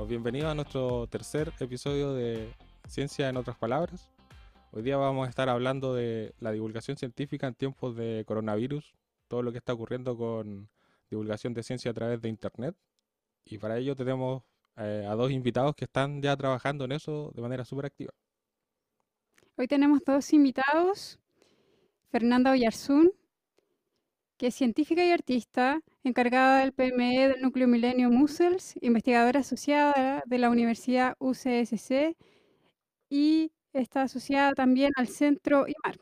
Bueno, bienvenido a nuestro tercer episodio de Ciencia en otras palabras. Hoy día vamos a estar hablando de la divulgación científica en tiempos de coronavirus, todo lo que está ocurriendo con divulgación de ciencia a través de Internet. Y para ello tenemos eh, a dos invitados que están ya trabajando en eso de manera súper activa. Hoy tenemos dos invitados, Fernanda Oyarzún, que es científica y artista, encargada del PME del Núcleo Milenio Musels, investigadora asociada de la Universidad UCSC y está asociada también al Centro IMAR.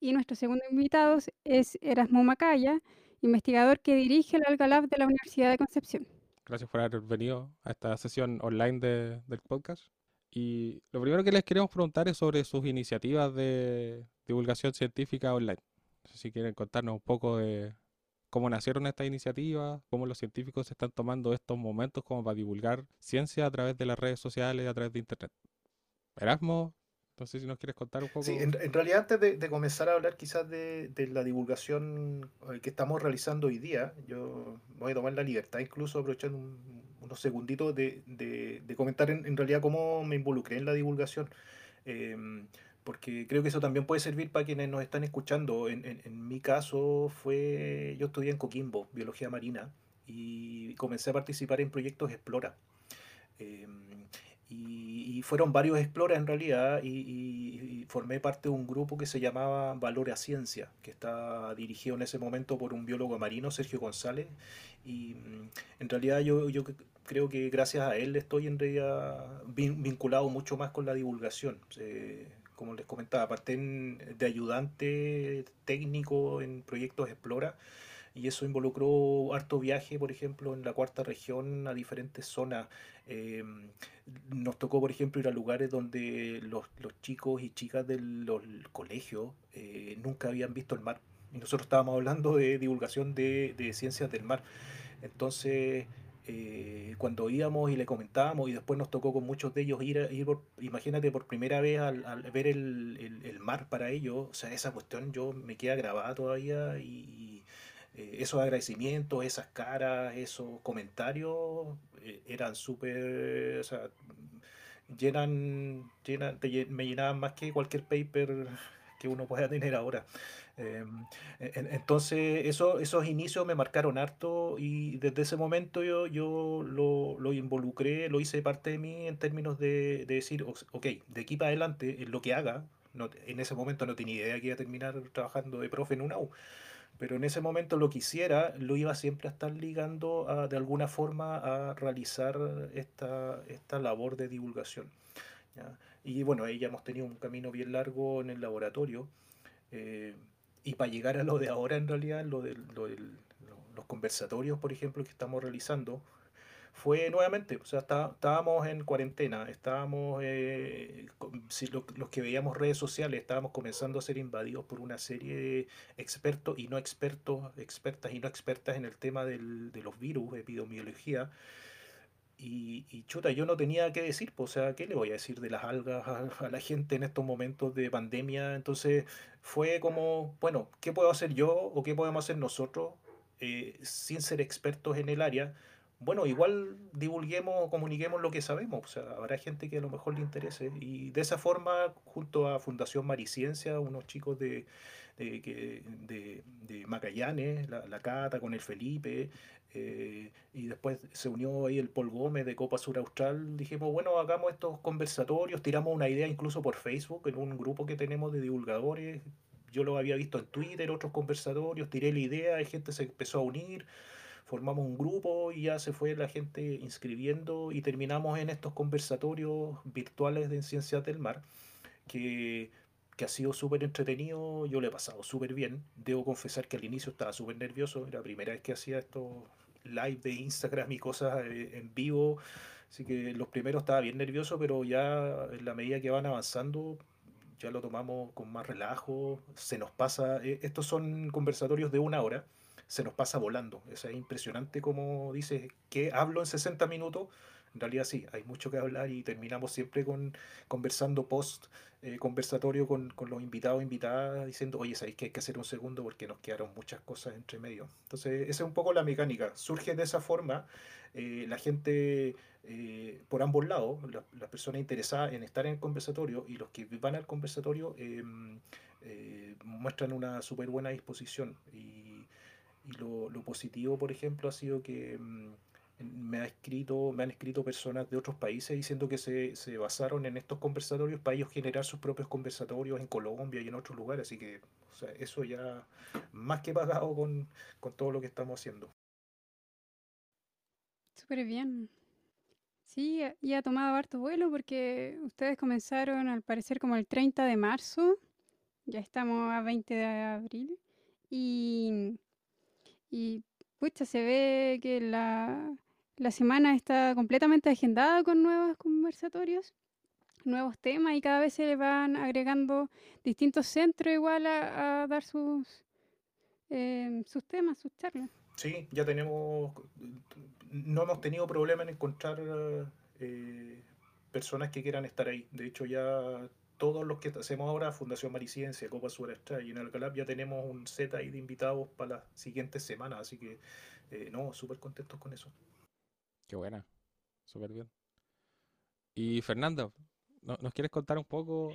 Y nuestro segundo invitado es Erasmo Macaya, investigador que dirige el Alga Lab de la Universidad de Concepción. Gracias por haber venido a esta sesión online del podcast. Y lo primero que les queremos preguntar es sobre sus iniciativas de divulgación científica online. No sé si quieren contarnos un poco de cómo nacieron estas iniciativas, cómo los científicos están tomando estos momentos como para divulgar ciencia a través de las redes sociales, a través de Internet. Erasmo, no sé si nos quieres contar un poco. Sí, en, realidad antes de, comenzar a hablar quizás de, la divulgación eh, que estamos realizando hoy día, yo voy a tomar la libertad incluso aprovechando unos segunditos de, comentar en, realidad cómo me involucré en la divulgación. Em, porque creo que eso también puede servir para quienes nos están escuchando. En, en, mi caso fue, yo estudié en Coquimbo, biología marina, y comencé a participar en proyectos Explora. Em, y, fueron varios Explora en realidad, y, formé parte de un grupo que se llamaba Valor a Ciencia, que está dirigido en ese momento por un biólogo marino, Sergio González, y mm, en realidad yo, yo creo que gracias a él estoy en realidad vinculado mucho más con la divulgación. Eh, como les comentaba, aparte de ayudante técnico en proyectos Explora, y eso involucró harto viaje, por ejemplo, en la cuarta región a diferentes zonas. Eh, nos tocó, por ejemplo, ir a lugares donde los, chicos y chicas del colegio eh, nunca habían visto el mar. Y nosotros estábamos hablando de divulgación de, de ciencias del mar. Entonces, eh, cuando íbamos y le comentábamos y después nos tocó con muchos de ellos ir, ir imagínate por primera vez al, ver el, mar para ellos, o sea, esa cuestión yo me queda grabada todavía y, eh, esos agradecimientos, esas caras, esos comentarios eh, eran súper, o sea, llenan, llenan, me llenaban más que cualquier paper que uno pueda tener ahora. Em, entonces, eso, esos inicios me marcaron harto y desde ese momento yo, yo lo, lo involucré, lo hice parte de mí en términos de, de decir, ok, de aquí para adelante, en lo que haga, no, en ese momento no tenía idea que iba a terminar trabajando de profe en una U, pero en ese momento lo que hiciera lo iba siempre a estar ligando a, de alguna forma a realizar esta, esta labor de divulgación. Y bueno, ahí ya hemos tenido un camino bien largo en el laboratorio. Eh, y para llegar a lo de ahora, en realidad, lo de, los conversatorios, por ejemplo, que estamos realizando, fue nuevamente, o sea, estábamos en cuarentena, estábamos, eh, si los que veíamos redes sociales, estábamos comenzando a ser invadidos por una serie de expertos y no expertos, expertas y no expertas en el tema del, de los virus, epidemiología, y, chuta, yo no tenía que decir, pues, o sea, ¿qué le voy a decir de las algas a, la gente en estos momentos de pandemia? Entonces fue como, bueno, ¿qué puedo hacer yo o qué podemos hacer nosotros eh, sin ser expertos en el área? Bueno, igual divulguemos o comuniquemos lo que sabemos, o sea, habrá gente que a lo mejor le interese. Y de esa forma, junto a Fundación Mariciencia, unos chicos de, de, de, de Magallanes, la, la, Cata con el Felipe, eh, y después se unió ahí el Paul Gómez de Copa Sur Austral. Dijimos, bueno, hagamos estos conversatorios, tiramos una idea incluso por Facebook, en un grupo que tenemos de divulgadores. Yo lo había visto en Twitter, otros conversatorios, tiré la idea, y gente se empezó a unir, formamos un grupo y ya se fue la gente inscribiendo y terminamos en estos conversatorios virtuales de Ciencias del Mar, que que ha sido súper entretenido, yo lo he pasado súper bien. Debo confesar que al inicio estaba súper nervioso, era la primera vez que hacía esto live de Instagram y cosas eh, en vivo. Así que los primeros estaba bien nervioso, pero ya en la medida que van avanzando, ya lo tomamos con más relajo. Se nos pasa, eh, estos son conversatorios de una hora, se nos pasa volando. Es impresionante como dices que hablo en 60 minutos. en realidad sí, hay mucho que hablar y terminamos siempre con conversando post eh, conversatorio con, con, los invitados invitadas diciendo, oye, sabéis que hay que hacer un segundo porque nos quedaron muchas cosas entre medio. Entonces, esa es un poco la mecánica. Surge de esa forma, eh, la gente eh, por ambos lados, las personas interesadas en estar en el conversatorio y los que van al conversatorio em, muestran una súper buena disposición. Y, y lo, lo, positivo, por ejemplo, ha sido que em, me, ha escrito, me han escrito personas de otros países diciendo que se, se, basaron en estos conversatorios para ellos generar sus propios conversatorios en Colombia y en otros lugares. Así que o sea, eso ya más que pagado con, con todo lo que estamos haciendo. Súper bien. Sí, y ha tomado harto vuelo porque ustedes comenzaron al parecer como el 30 de marzo, ya estamos a 20 de abril, y, y pucha, se ve que la, la semana está completamente agendada con nuevos conversatorios, nuevos temas y cada vez se le van agregando distintos centros igual a, dar sus, em, sus temas, sus charlas. Sí, ya tenemos, no hemos tenido problema en encontrar eh, personas que quieran estar ahí. De hecho, ya todos los que hacemos ahora, Fundación Mariciencia, Copa Surestra y en Alcalá, ya tenemos un set ahí de invitados para las siguientes semanas. Así que, eh, no, súper contentos con eso. Qué buena, súper bien. Y Fernando, ¿nos quieres contar un poco?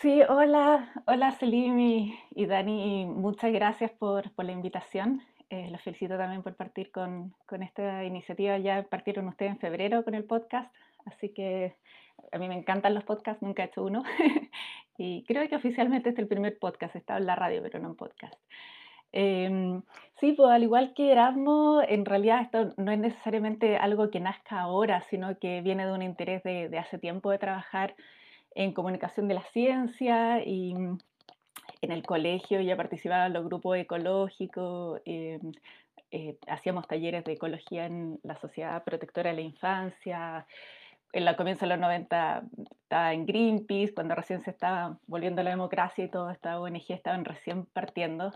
Sí, hola, hola Selim y, Dani, muchas gracias por, la invitación. Eh, los felicito también por partir con, esta iniciativa. Ya partieron ustedes en febrero con el podcast, así que a mí me encantan los podcasts, nunca he hecho uno. y creo que oficialmente este es el primer podcast, estaba en la radio, pero no en podcast. Em, sí, pues al igual que Erasmo, en realidad esto no es necesariamente algo que nazca ahora, sino que viene de un interés de, hace tiempo de trabajar en comunicación de la ciencia y mm, en el colegio ya participaba en los grupos ecológicos, em, eh, hacíamos talleres de ecología en la Sociedad Protectora de la Infancia. En la comienzo de los 90 estaba en Greenpeace, cuando recién se estaba volviendo la democracia y toda esta ONG estaban recién partiendo.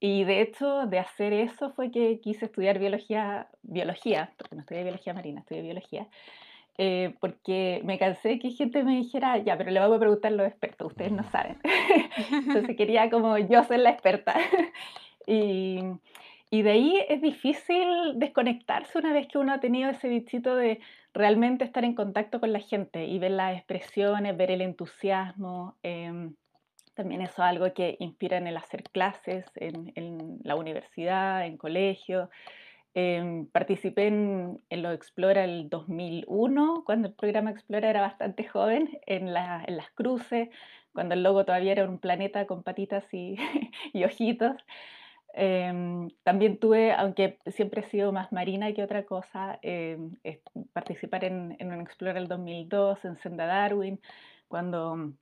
Y de hecho, de hacer eso fue que quise estudiar biología, biología, porque no estudié biología marina, estudié biología, eh, porque me cansé que gente me dijera, ya, pero le voy a preguntar a los expertos, ustedes no saben. Entonces quería como yo ser la experta. y, y de ahí es difícil desconectarse una vez que uno ha tenido ese bichito de realmente estar en contacto con la gente y ver las expresiones, ver el entusiasmo. Eh, también eso es algo que inspira en el hacer clases en, la universidad, en colegio. Em, participé en, lo Explora el 2001, cuando el programa Explora era bastante joven, en, las cruces, cuando el logo todavía era un planeta con patitas y, ojitos. Em, también tuve, aunque siempre he sido más marina que otra cosa, em, participar en, en un Explora el 2002, en Senda Darwin, cuando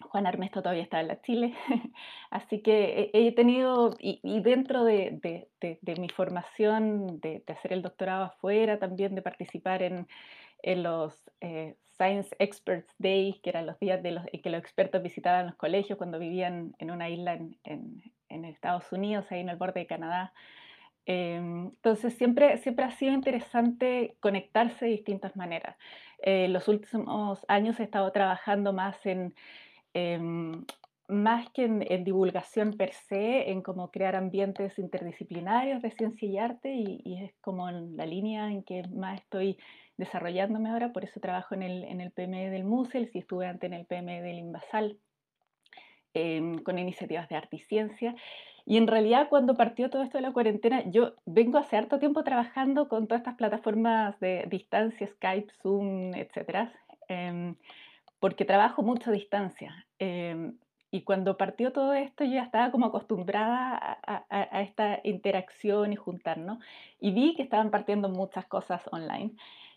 Juan Ernesto todavía está en la Chile, así que he tenido, y, dentro de, mi formación de, hacer el doctorado afuera, también de participar en, los eh, Science Experts Day, que eran los días de los, en que los expertos visitaban los colegios cuando vivían en una isla en, Estados Unidos, ahí en el borde de Canadá. Em, entonces siempre, siempre ha sido interesante conectarse de distintas maneras. Eh, los últimos años he estado trabajando más en Em, más que en, divulgación per se, en cómo crear ambientes interdisciplinarios de ciencia y arte, y, es como la línea en que más estoy desarrollándome ahora, por eso trabajo en el, en el PME del MUSEL, y estuve antes en el PME del Invasal, em, con iniciativas de arte y ciencia. Y en realidad cuando partió todo esto de la cuarentena, yo vengo hace harto tiempo trabajando con todas estas plataformas de distancia, Skype, Zoom, etc porque trabajo mucho a distancia. Em, y cuando partió todo esto, yo ya estaba como acostumbrada a, esta interacción y juntarnos. Y vi que estaban partiendo muchas cosas online.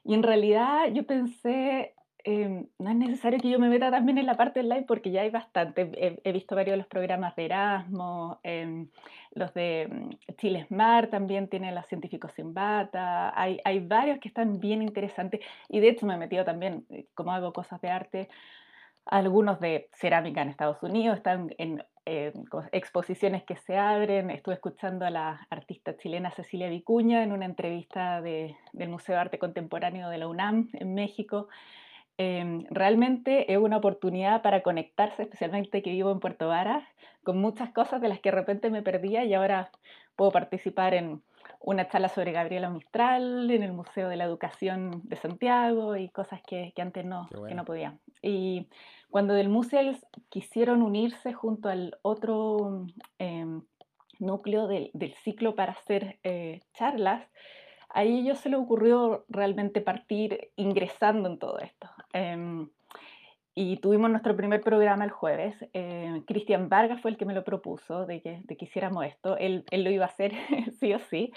Y en realidad yo pensé, em, no es necesario que yo me meta también en la parte online porque ya hay bastante. He, visto varios de los programas de Erasmus, em, los de mm, Chile Smart también tienen los científicos sin bata. Hay, hay varios que están bien interesantes y de hecho me he metido también, eh, como hago cosas de arte, algunos de cerámica en Estados Unidos, están en eh, exposiciones que se abren. Estuve escuchando a la artista chilena Cecilia Vicuña en una entrevista del Museo de Arte Contemporáneo de la UNAM en México. Em, realmente es una oportunidad para conectarse, especialmente que vivo en Puerto Varas, con muchas cosas de las que de repente me perdía y ahora puedo participar en una charla sobre Gabriela Mistral en el Museo de la Educación de Santiago y cosas que, antes no, que no podía. Y cuando del Museo quisieron unirse junto al otro em, núcleo del, ciclo para hacer eh, charlas, a ellos se le ocurrió realmente partir ingresando en todo esto. Em, y tuvimos nuestro primer programa el jueves. Eh, Cristian Vargas fue el que me lo propuso, de que, de que hiciéramos esto. Él, él, lo iba a hacer sí o sí.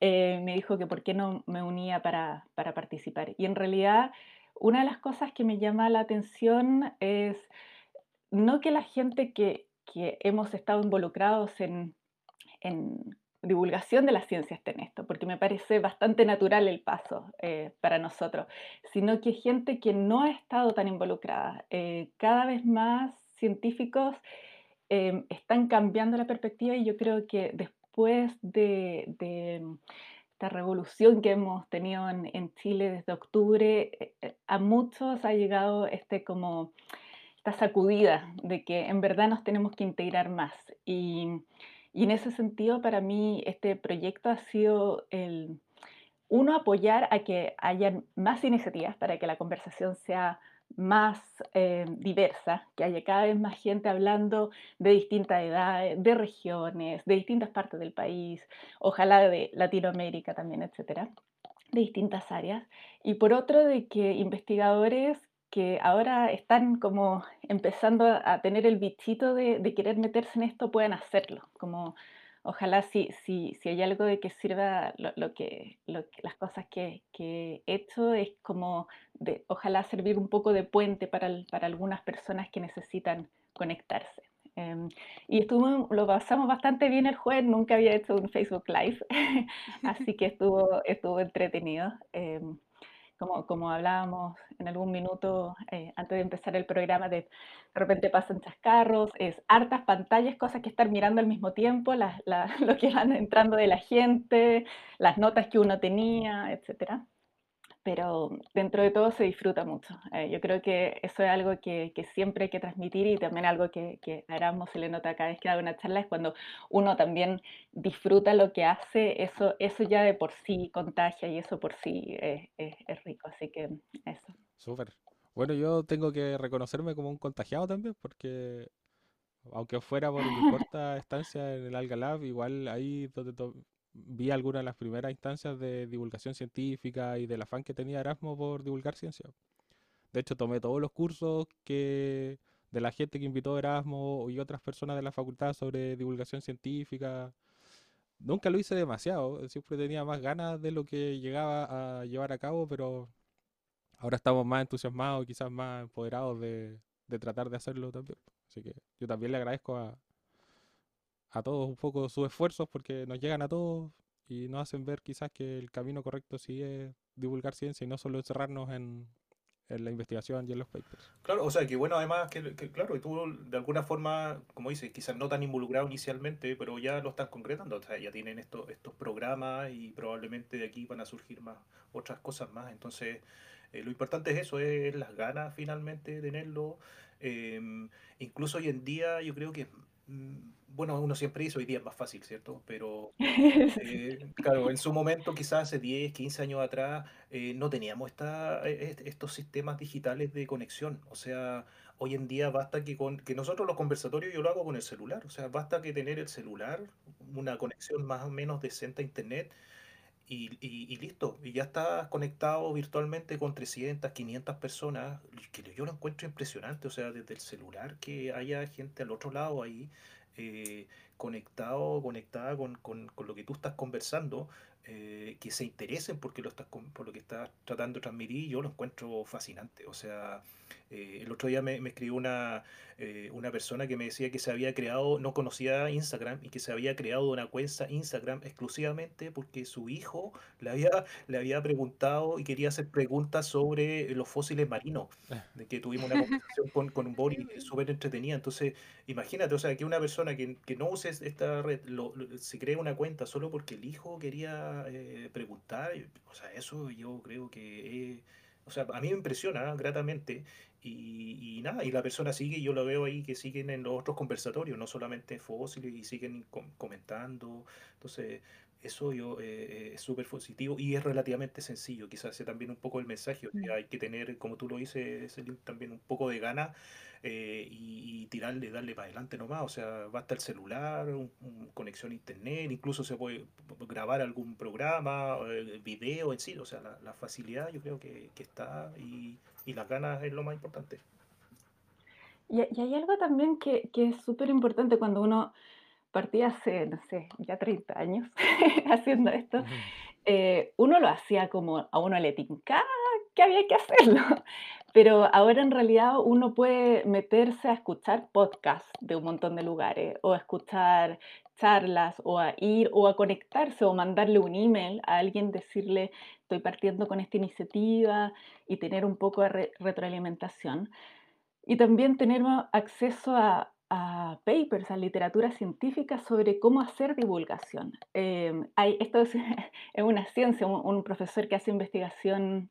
Eh, me dijo que por qué no me unía para, para, participar. Y en realidad, una de las cosas que me llama la atención es no que la gente que, que hemos estado involucrados en, en divulgación de la ciencia esté en esto, porque me parece bastante natural el paso eh, para nosotros, sino que gente que no ha estado tan involucrada, eh, cada vez más científicos em, están cambiando la perspectiva y yo creo que después de, esta revolución que hemos tenido en, Chile desde octubre, eh, a muchos ha llegado este como esta sacudida de que en verdad nos tenemos que integrar más. Y y en ese sentido, para mí, este proyecto ha sido el, uno, apoyar a que haya más iniciativas para que la conversación sea más eh, diversa, que haya cada vez más gente hablando de distintas edades, de regiones, de distintas partes del país, ojalá de Latinoamérica también, etcétera, de distintas áreas. Y por otro, de que investigadores que ahora están como empezando a tener el bichito de, querer meterse en esto puedan hacerlo. Como ojalá si, si, si hay algo de que sirva lo, que, las cosas que, he hecho es como de ojalá servir un poco de puente para, para algunas personas que necesitan conectarse. Em, y estuvo, lo pasamos bastante bien el jueves, nunca había hecho un Facebook Live, así que estuvo, estuvo entretenido. Em, como, como hablábamos en algún minuto eh, antes de empezar el programa, de, de repente pasan chascarros, es hartas pantallas, cosas que estar mirando al mismo tiempo, lo que van entrando de la gente, las notas que uno tenía, etcétera pero dentro de todo se disfruta mucho. Eh, yo creo que eso es algo que, siempre hay que transmitir y también algo que, que a se le nota cada vez que da una charla es cuando uno también disfruta lo que hace, eso, eso ya de por sí contagia y eso por sí es, es, rico, así que eso. Súper. Bueno, yo tengo que reconocerme como un contagiado también porque aunque fuera por mi corta estancia en el Alga Lab, igual ahí donde vi algunas de las primeras instancias de divulgación científica y del afán que tenía Erasmo por divulgar ciencia. De hecho, tomé todos los cursos que de la gente que invitó Erasmo y otras personas de la facultad sobre divulgación científica. Nunca lo hice demasiado, siempre tenía más ganas de lo que llegaba a llevar a cabo, pero ahora estamos más entusiasmados, quizás más empoderados de, de tratar de hacerlo también. Así que yo también le agradezco a, a todos un poco sus esfuerzos porque nos llegan a todos y nos hacen ver quizás que el camino correcto sí es divulgar ciencia y no solo encerrarnos en, en la investigación y en los papers. Claro, o sea, que bueno, además, que, claro, y tú de alguna forma, como dices, quizás no tan involucrado inicialmente, pero ya lo están concretando, o sea, ya tienen estos, estos programas y probablemente de aquí van a surgir más otras cosas más. Entonces, eh, lo importante es eso, es las ganas finalmente de tenerlo. Em, incluso hoy en día yo creo que bueno, uno siempre dice hoy día es más fácil, ¿cierto? Pero eh, claro, en su momento, quizás hace 10, 15 años atrás, eh, no teníamos esta, e, e, estos sistemas digitales de conexión. O sea, hoy en día basta que, con, que nosotros los conversatorios yo lo hago con el celular. O sea, basta que tener el celular, una conexión más o menos decente a Internet y, listo, y ya estás conectado virtualmente con 300, 500 personas, que yo lo encuentro impresionante, o sea, desde el celular que haya gente al otro lado ahí, eh, conectado, conectada con, con, con, lo que tú estás conversando, eh, que se interesen porque lo estás, por lo que estás tratando de transmitir, yo lo encuentro fascinante. O sea, eh, el otro día me, me escribió una, eh, una persona que me decía que se había creado, no conocía Instagram y que se había creado una cuenta Instagram exclusivamente porque su hijo le había, le había preguntado y quería hacer preguntas sobre los fósiles marinos, ah. de que tuvimos una conversación con, con un Boris súper entretenida. Entonces, imagínate, o sea, que una persona que, que no use esta red se crea una cuenta solo porque el hijo quería eh, preguntar, o sea, eso yo creo que... o sea, a mí me impresiona gratamente y, nada, y la persona sigue, y yo lo veo ahí que siguen en los otros conversatorios, no solamente fósiles, y siguen comentando. Entonces, eso yo eh, es súper positivo y es relativamente sencillo. Quizás sea también un poco el mensaje. Mm. hay que tener, como tú lo dices, también un poco de ganas eh, y, tirarle, darle para adelante nomás. O sea, basta el celular, un, conexión a internet, incluso se puede grabar algún programa, eh, video en sí. O sea, la, facilidad yo creo que, que está y y las ganas es lo más importante. Y, hay algo también que, que es súper importante cuando uno partía hace, no sé, ya 30 años haciendo esto, eh, uno lo hacía como a uno le tincaba que había que hacerlo, pero ahora en realidad uno puede meterse a escuchar podcasts de un montón de lugares o a escuchar charlas o a ir o a conectarse o mandarle un email a alguien, decirle estoy partiendo con esta iniciativa y tener un poco de retroalimentación. Y también tener acceso a, papers, a literatura científica sobre cómo hacer divulgación. Em, hay, esto es, una ciencia, un, profesor que hace investigación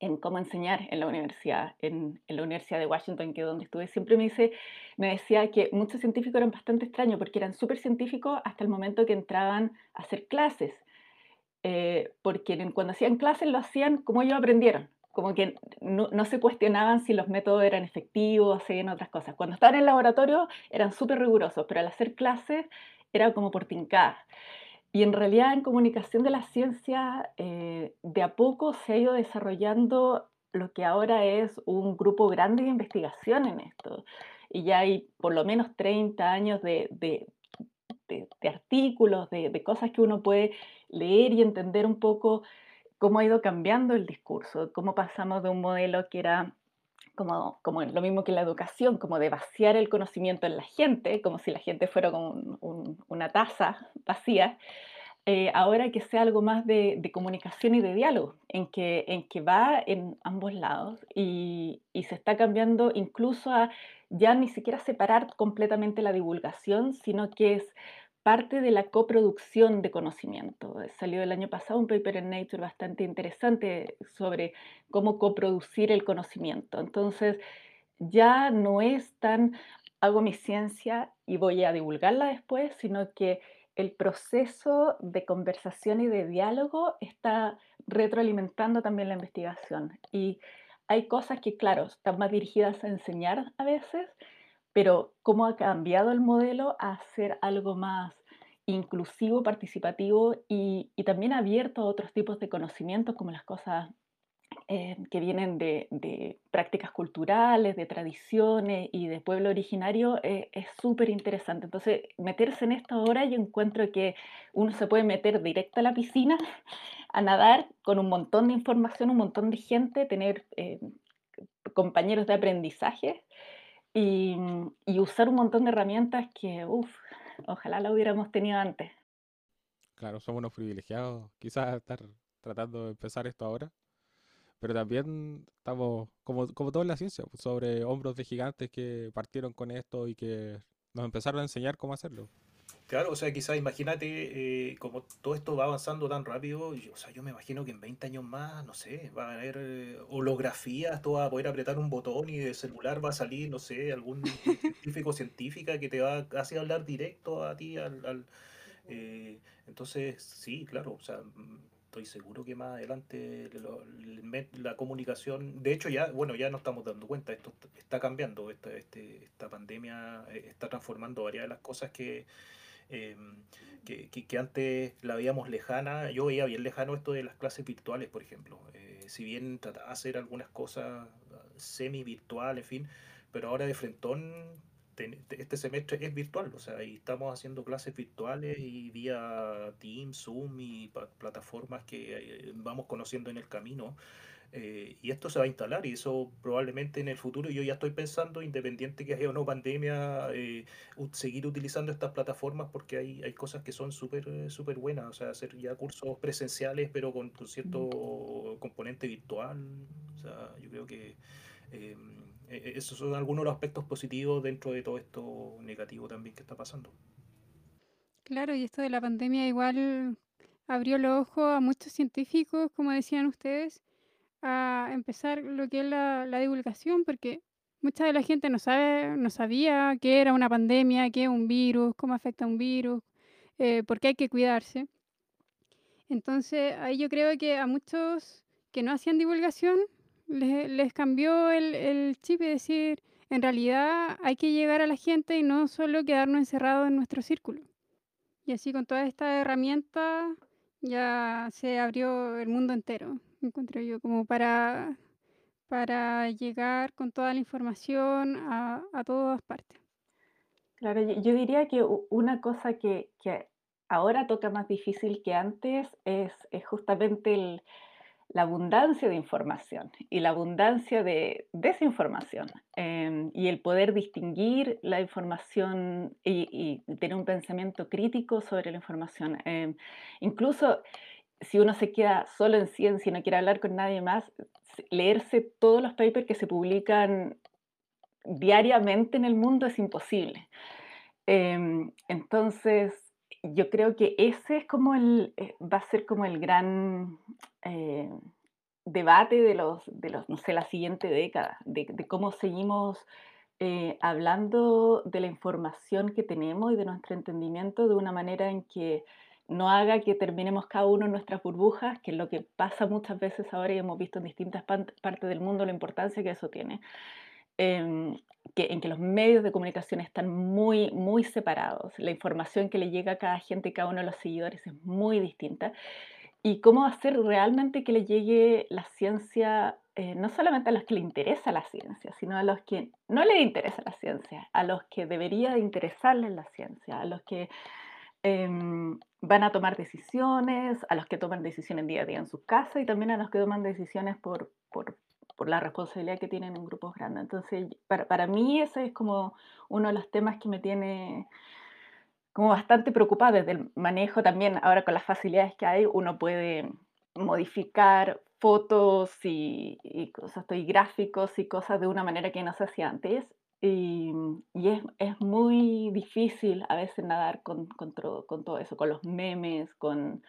en cómo enseñar en la universidad, en, la Universidad de Washington, que es donde estuve, siempre me, dice, me decía que muchos científicos eran bastante extraños porque eran súper científicos hasta el momento que entraban a hacer clases, eh, porque cuando hacían clases lo hacían como ellos aprendieron, como que no, se cuestionaban si los métodos eran efectivos, seguían otras cosas. Cuando estaban en el laboratorio eran súper rigurosos, pero al hacer clases era como por tincar. Y en realidad en comunicación de la ciencia, eh, de a poco se ha ido desarrollando lo que ahora es un grupo grande de investigación en esto. Y ya hay por lo menos 30 años de, de, de, artículos, de, cosas que uno puede leer y entender un poco cómo ha ido cambiando el discurso, cómo pasamos de un modelo que era como, como lo mismo que la educación, como de vaciar el conocimiento en la gente, como si la gente fuera como una taza vacía, eh, ahora que sea algo más de, comunicación y de diálogo, en que, en que va en ambos lados y, y, se está cambiando incluso a ya ni siquiera separar completamente la divulgación, sino que es parte de la coproducción de conocimiento. Salió el año pasado un paper en Nature bastante interesante sobre cómo coproducir el conocimiento. Entonces, ya no es tan hago mi ciencia y voy a divulgarla después, sino que el proceso de conversación y de diálogo está retroalimentando también la investigación. Y hay cosas que, claro, están más dirigidas a enseñar a veces, pero cómo ha cambiado el modelo a ser algo más inclusivo, participativo y, también abierto a otros tipos de conocimientos como las cosas eh, que vienen de, prácticas culturales, de tradiciones y de pueblo originario eh, es súper interesante. Entonces, meterse en esto ahora yo encuentro que uno se puede meter directo a la piscina a nadar con un montón de información, un montón de gente, tener eh, compañeros de aprendizaje y, usar un montón de herramientas que, uff, ojalá la hubiéramos tenido antes. Claro, somos unos privilegiados, quizás estar tratando de empezar esto ahora, pero también estamos, como, como todo en la ciencia, pues, sobre hombros de gigantes que partieron con esto y que nos empezaron a enseñar cómo hacerlo. Claro, o sea, quizás imagínate, eh, como todo esto va avanzando tan rápido, o sea, yo me imagino que en 20 años más, no sé, va a haber eh, holografías, tú vas a poder apretar un botón y de celular va a salir, no sé, algún científico científica que te va a casi hablar directo a ti, al, eh, entonces, sí, claro, o sea, estoy seguro que más adelante la comunicación, de hecho ya, bueno, ya nos estamos dando cuenta, esto está cambiando, esta, este, esta pandemia está transformando varias de las cosas que Em, que, que, antes la veíamos lejana, yo veía bien lejano esto de las clases virtuales, por ejemplo. Eh, si bien trataba de hacer algunas cosas semi-virtuales, en fin, pero ahora de frentón este semestre es virtual, o sea, estamos haciendo clases virtuales y vía Teams, Zoom y plataformas que eh, vamos conociendo en el camino. Eh, y esto se va a instalar y eso probablemente en el futuro yo ya estoy pensando, independiente que haya o no pandemia, eh, seguir utilizando estas plataformas porque hay, hay cosas que son súper súper buenas, o sea, hacer ya cursos presenciales pero con, cierto componente virtual, o sea, yo creo que em, e, e, esos son algunos de los aspectos positivos dentro de todo esto negativo también que está pasando. Claro, y esto de la pandemia igual abrió los ojos a muchos científicos, como decían ustedes, a empezar lo que es la, divulgación, porque mucha de la gente no sabe, no sabía qué era una pandemia, qué es un virus, cómo afecta un virus, eh, por qué hay que cuidarse. Entonces, ahí yo creo que a muchos que no hacían divulgación les, cambió el, el, chip y decir, en realidad hay que llegar a la gente y no solo quedarnos encerrados en nuestro círculo. Y así con toda esta herramienta ya se abrió el mundo entero encuentro yo, como para, para llegar con toda la información a, a todas partes. Claro, yo, diría que una cosa que, que, ahora toca más difícil que antes es, es justamente el, la abundancia de información y la abundancia de desinformación em, y el poder distinguir la información y, tener un pensamiento crítico sobre la información. Em, incluso si uno se queda solo en ciencia y no quiere hablar con nadie más, leerse todos los papers que se publican diariamente en el mundo es imposible. Em, entonces, yo creo que ese es como el, eh, va a ser como el gran eh, debate de los, de los, no sé, la siguiente década, de, cómo seguimos eh, hablando de la información que tenemos y de nuestro entendimiento de una manera en que no haga que terminemos cada uno en nuestras burbujas, que es lo que pasa muchas veces ahora y hemos visto en distintas partes del mundo la importancia que eso tiene, em, que, en que los medios de comunicación están muy, muy separados, la información que le llega a cada gente, cada uno de los seguidores es muy distinta, y cómo hacer realmente que le llegue la ciencia, eh, no solamente a los que le interesa la ciencia, sino a los que no le interesa la ciencia, a los que debería interesarles la ciencia, a los que Em, van a tomar decisiones, a los que toman decisiones día a día en sus casas y también a los que toman decisiones por, por, por la responsabilidad que tienen en grupos grandes. Entonces, para, para, mí ese es como uno de los temas que me tiene como bastante preocupada desde el manejo también, ahora con las facilidades que hay, uno puede modificar fotos y, y cosas, y gráficos y cosas de una manera que no se hacía antes. Y, y es, es, muy difícil a veces nadar con, con, todo, con todo eso, con los memes, con,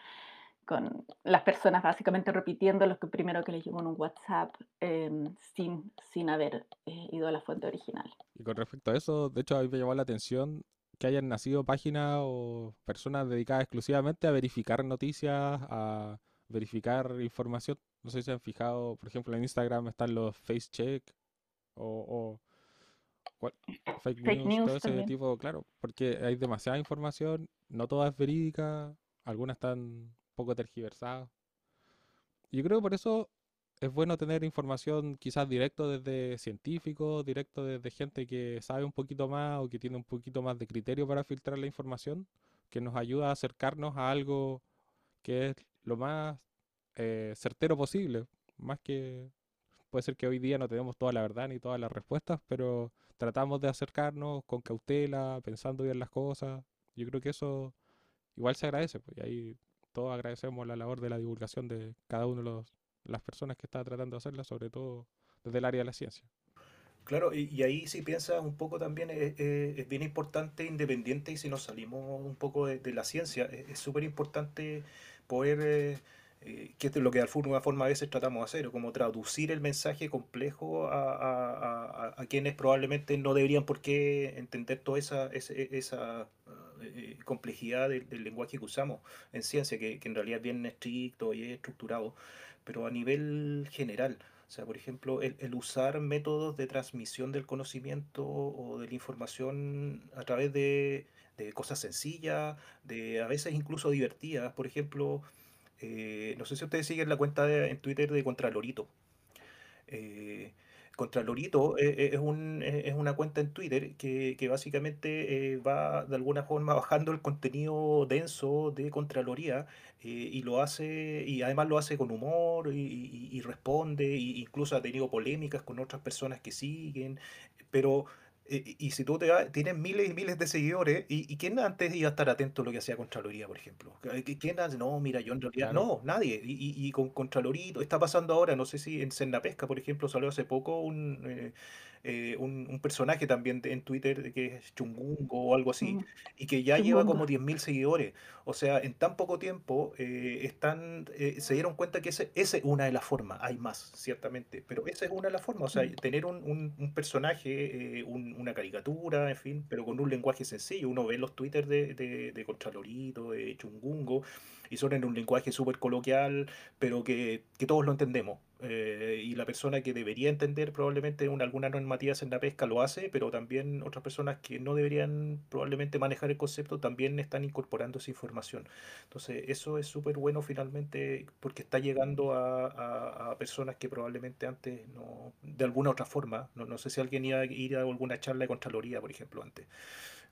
con las personas básicamente repitiendo lo que primero que les llegó en un WhatsApp em, sin, sin haber eh, ido a la fuente original. Y con respecto a eso, de hecho a mí me llamó la atención que hayan nacido páginas o personas dedicadas exclusivamente a verificar noticias, a verificar información. No sé si se han fijado, por ejemplo, en Instagram están los face check o Fake, news, todo ese tipo, claro, porque hay demasiada información, no toda es verídica, algunas están poco tergiversadas. Yo creo que por eso es bueno tener información quizás directo desde científicos, directo desde gente que sabe un poquito más o que tiene un poquito más de criterio para filtrar la información, que nos ayuda a acercarnos a algo que es lo más eh, certero posible, más que puede ser que hoy día no tenemos toda la verdad ni todas las respuestas, pero tratamos de acercarnos con cautela, pensando bien las cosas. Yo creo que eso igual se agradece, pues, y ahí todos agradecemos la labor de la divulgación de cada uno de las personas que está tratando de hacerla, sobre todo desde el área de la ciencia. Claro, y, ahí si piensas un poco también es, bien importante, independiente, y si nos salimos un poco de, la ciencia, es súper importante poder... Eh, eh, que es lo que de alguna forma a veces tratamos de hacer, como traducir el mensaje complejo a, a, quienes probablemente no deberían por qué entender toda esa, esa, esa eh, complejidad del, lenguaje que usamos en ciencia, que, que, en realidad es bien estricto y es estructurado, pero a nivel general. O sea, por ejemplo, el, el, usar métodos de transmisión del conocimiento o de la información a través de, de cosas sencillas, de a veces incluso divertidas. Por ejemplo, eh, no sé si ustedes siguen la cuenta en Twitter de Contralorito. Eh, Contralorito es, un, es una cuenta en Twitter que, básicamente va de alguna forma bajando el contenido denso de Contraloría y lo hace, y además lo hace con humor y, responde, e incluso ha tenido polémicas con otras personas que siguen, pero y, si tú te vas, tienes miles y miles de seguidores, ¿y, quién antes iba a estar atento a lo que hacía Contraloría, por ejemplo? ¿Quién hace? No, mira, yo en realidad. No, nadie. Y, con Contraloría, está pasando ahora, no sé si en Pesca, por ejemplo, salió hace poco un. Eh, eh, un, personaje también en Twitter que es Chungungo o algo así, y que ya lleva como 10.000 seguidores. O sea, en tan poco tiempo eh, están, eh, se dieron cuenta que ese, esa es una de las formas, hay más, ciertamente, pero esa es una de las formas, o sea, mm. tener un, un, personaje, una caricatura, en fin, pero con un lenguaje sencillo. Uno ve los Twitter de, de, de Contralorito, de Chungungo, y son en un lenguaje súper coloquial, pero que, que, todos lo entendemos. Eh, y la persona que debería entender probablemente una, alguna normativa en la pesca lo hace, pero también otras personas que no deberían probablemente manejar el concepto también están incorporando esa información. Entonces, eso es súper bueno finalmente porque está llegando a, a, personas que probablemente antes no, de alguna otra forma, no, no sé si alguien iba a ir a alguna charla de Contraloría, por ejemplo, antes.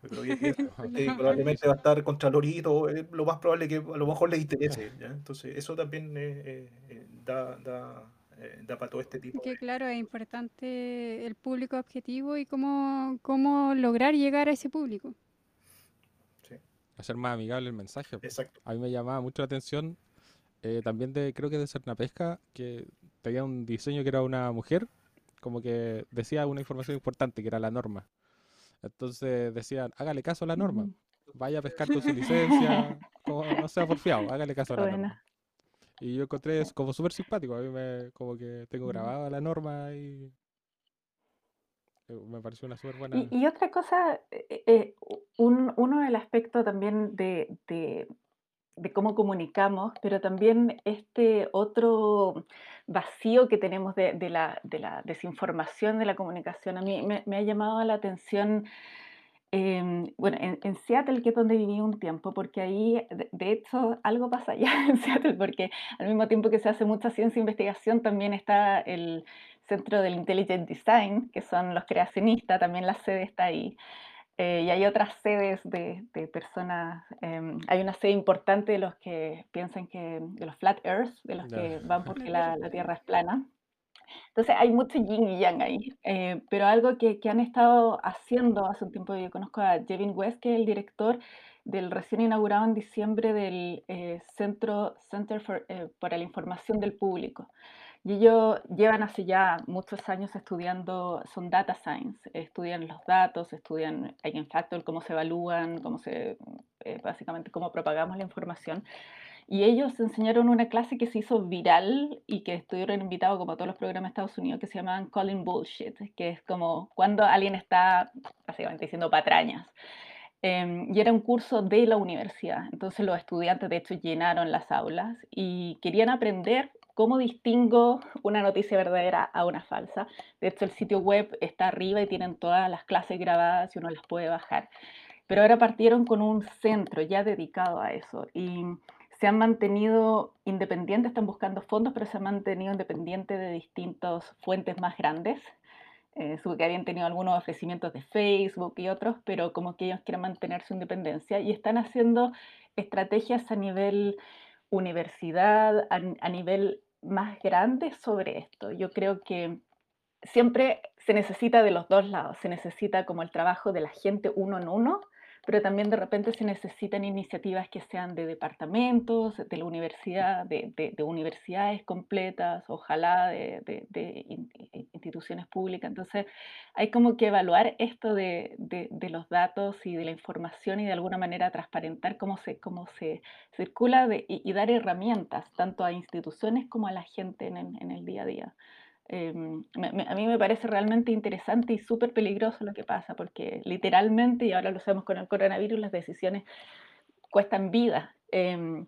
probablemente va a estar contra Lorito, es lo más probable que a lo mejor les interese. Entonces, eso también eh, eh, da, da, eh, da, para todo este tipo. Que claro, es importante el público objetivo y cómo, cómo lograr llegar a ese público. Sí. Hacer más amigable el mensaje. Exacto. A mí me llamaba mucho la atención también de, creo que de ser una pesca, que tenía un diseño que era una mujer, como que decía una información importante, que era la norma. Entonces decían, hágale caso a la norma. Vaya a pescar con su licencia, no sea porfiado, hágale caso a la norma. Y yo encontré como súper simpático. A mí me, como que tengo grabada la norma y eh, me pareció una súper buena. Y, otra cosa, eh, eh, un, uno del aspecto también de, de cómo comunicamos, pero también este otro vacío que tenemos de, la, desinformación de la comunicación. A mí me, ha llamado la atención, em, bueno, en, Seattle, que es donde viví un tiempo, porque ahí, de, hecho, algo pasa allá en Seattle, porque al mismo tiempo que se hace mucha ciencia e investigación, también está el Centro del Intelligent Design, que son los creacionistas, también la sede está ahí. Eh, y hay otras sedes de, personas, em, hay una sede importante de los que piensan que, de los flat earth, de los que van porque la, la, Tierra es plana. Entonces hay mucho yin y yang ahí, eh, pero algo que, que, han estado haciendo hace un tiempo, yo conozco a Jevin West, que es el director del recién inaugurado en diciembre del eh, Centro Center for, para la Información del Público. Y ellos llevan hace ya muchos años estudiando, son data science, estudian los datos, estudian Eigenfactor, cómo se evalúan, cómo se, eh, básicamente cómo propagamos la información. Y ellos enseñaron una clase que se hizo viral y que estuvieron invitados como a todos los programas de Estados Unidos que se llamaban Calling Bullshit, que es como cuando alguien está básicamente diciendo patrañas. Em, y era un curso de la universidad. Entonces los estudiantes de hecho llenaron las aulas y querían aprender ¿Cómo distingo una noticia verdadera a una falsa? De hecho, el sitio web está arriba y tienen todas las clases grabadas y uno las puede bajar. Pero ahora partieron con un centro ya dedicado a eso y se han mantenido independientes, están buscando fondos, pero se han mantenido independientes de distintas fuentes más grandes. Eh, que habían tenido algunos ofrecimientos de Facebook y otros, pero como que ellos quieren mantener su independencia y están haciendo estrategias a nivel universidad, a, a nivel más grandes sobre esto. Yo creo que siempre se necesita de los dos lados, se necesita como el trabajo de la gente uno en uno, pero también de repente se necesitan iniciativas que sean de departamentos, de la universidad, de, universidades completas, ojalá de, instituciones públicas. Entonces hay como que evaluar esto de, los datos y de la información y de alguna manera transparentar cómo se, cómo se circula y, dar herramientas tanto a instituciones como a la gente en el día a día. Em, a mí me parece realmente interesante y súper peligroso lo que pasa, porque literalmente, y ahora lo sabemos con el coronavirus, las decisiones cuestan vida. Em,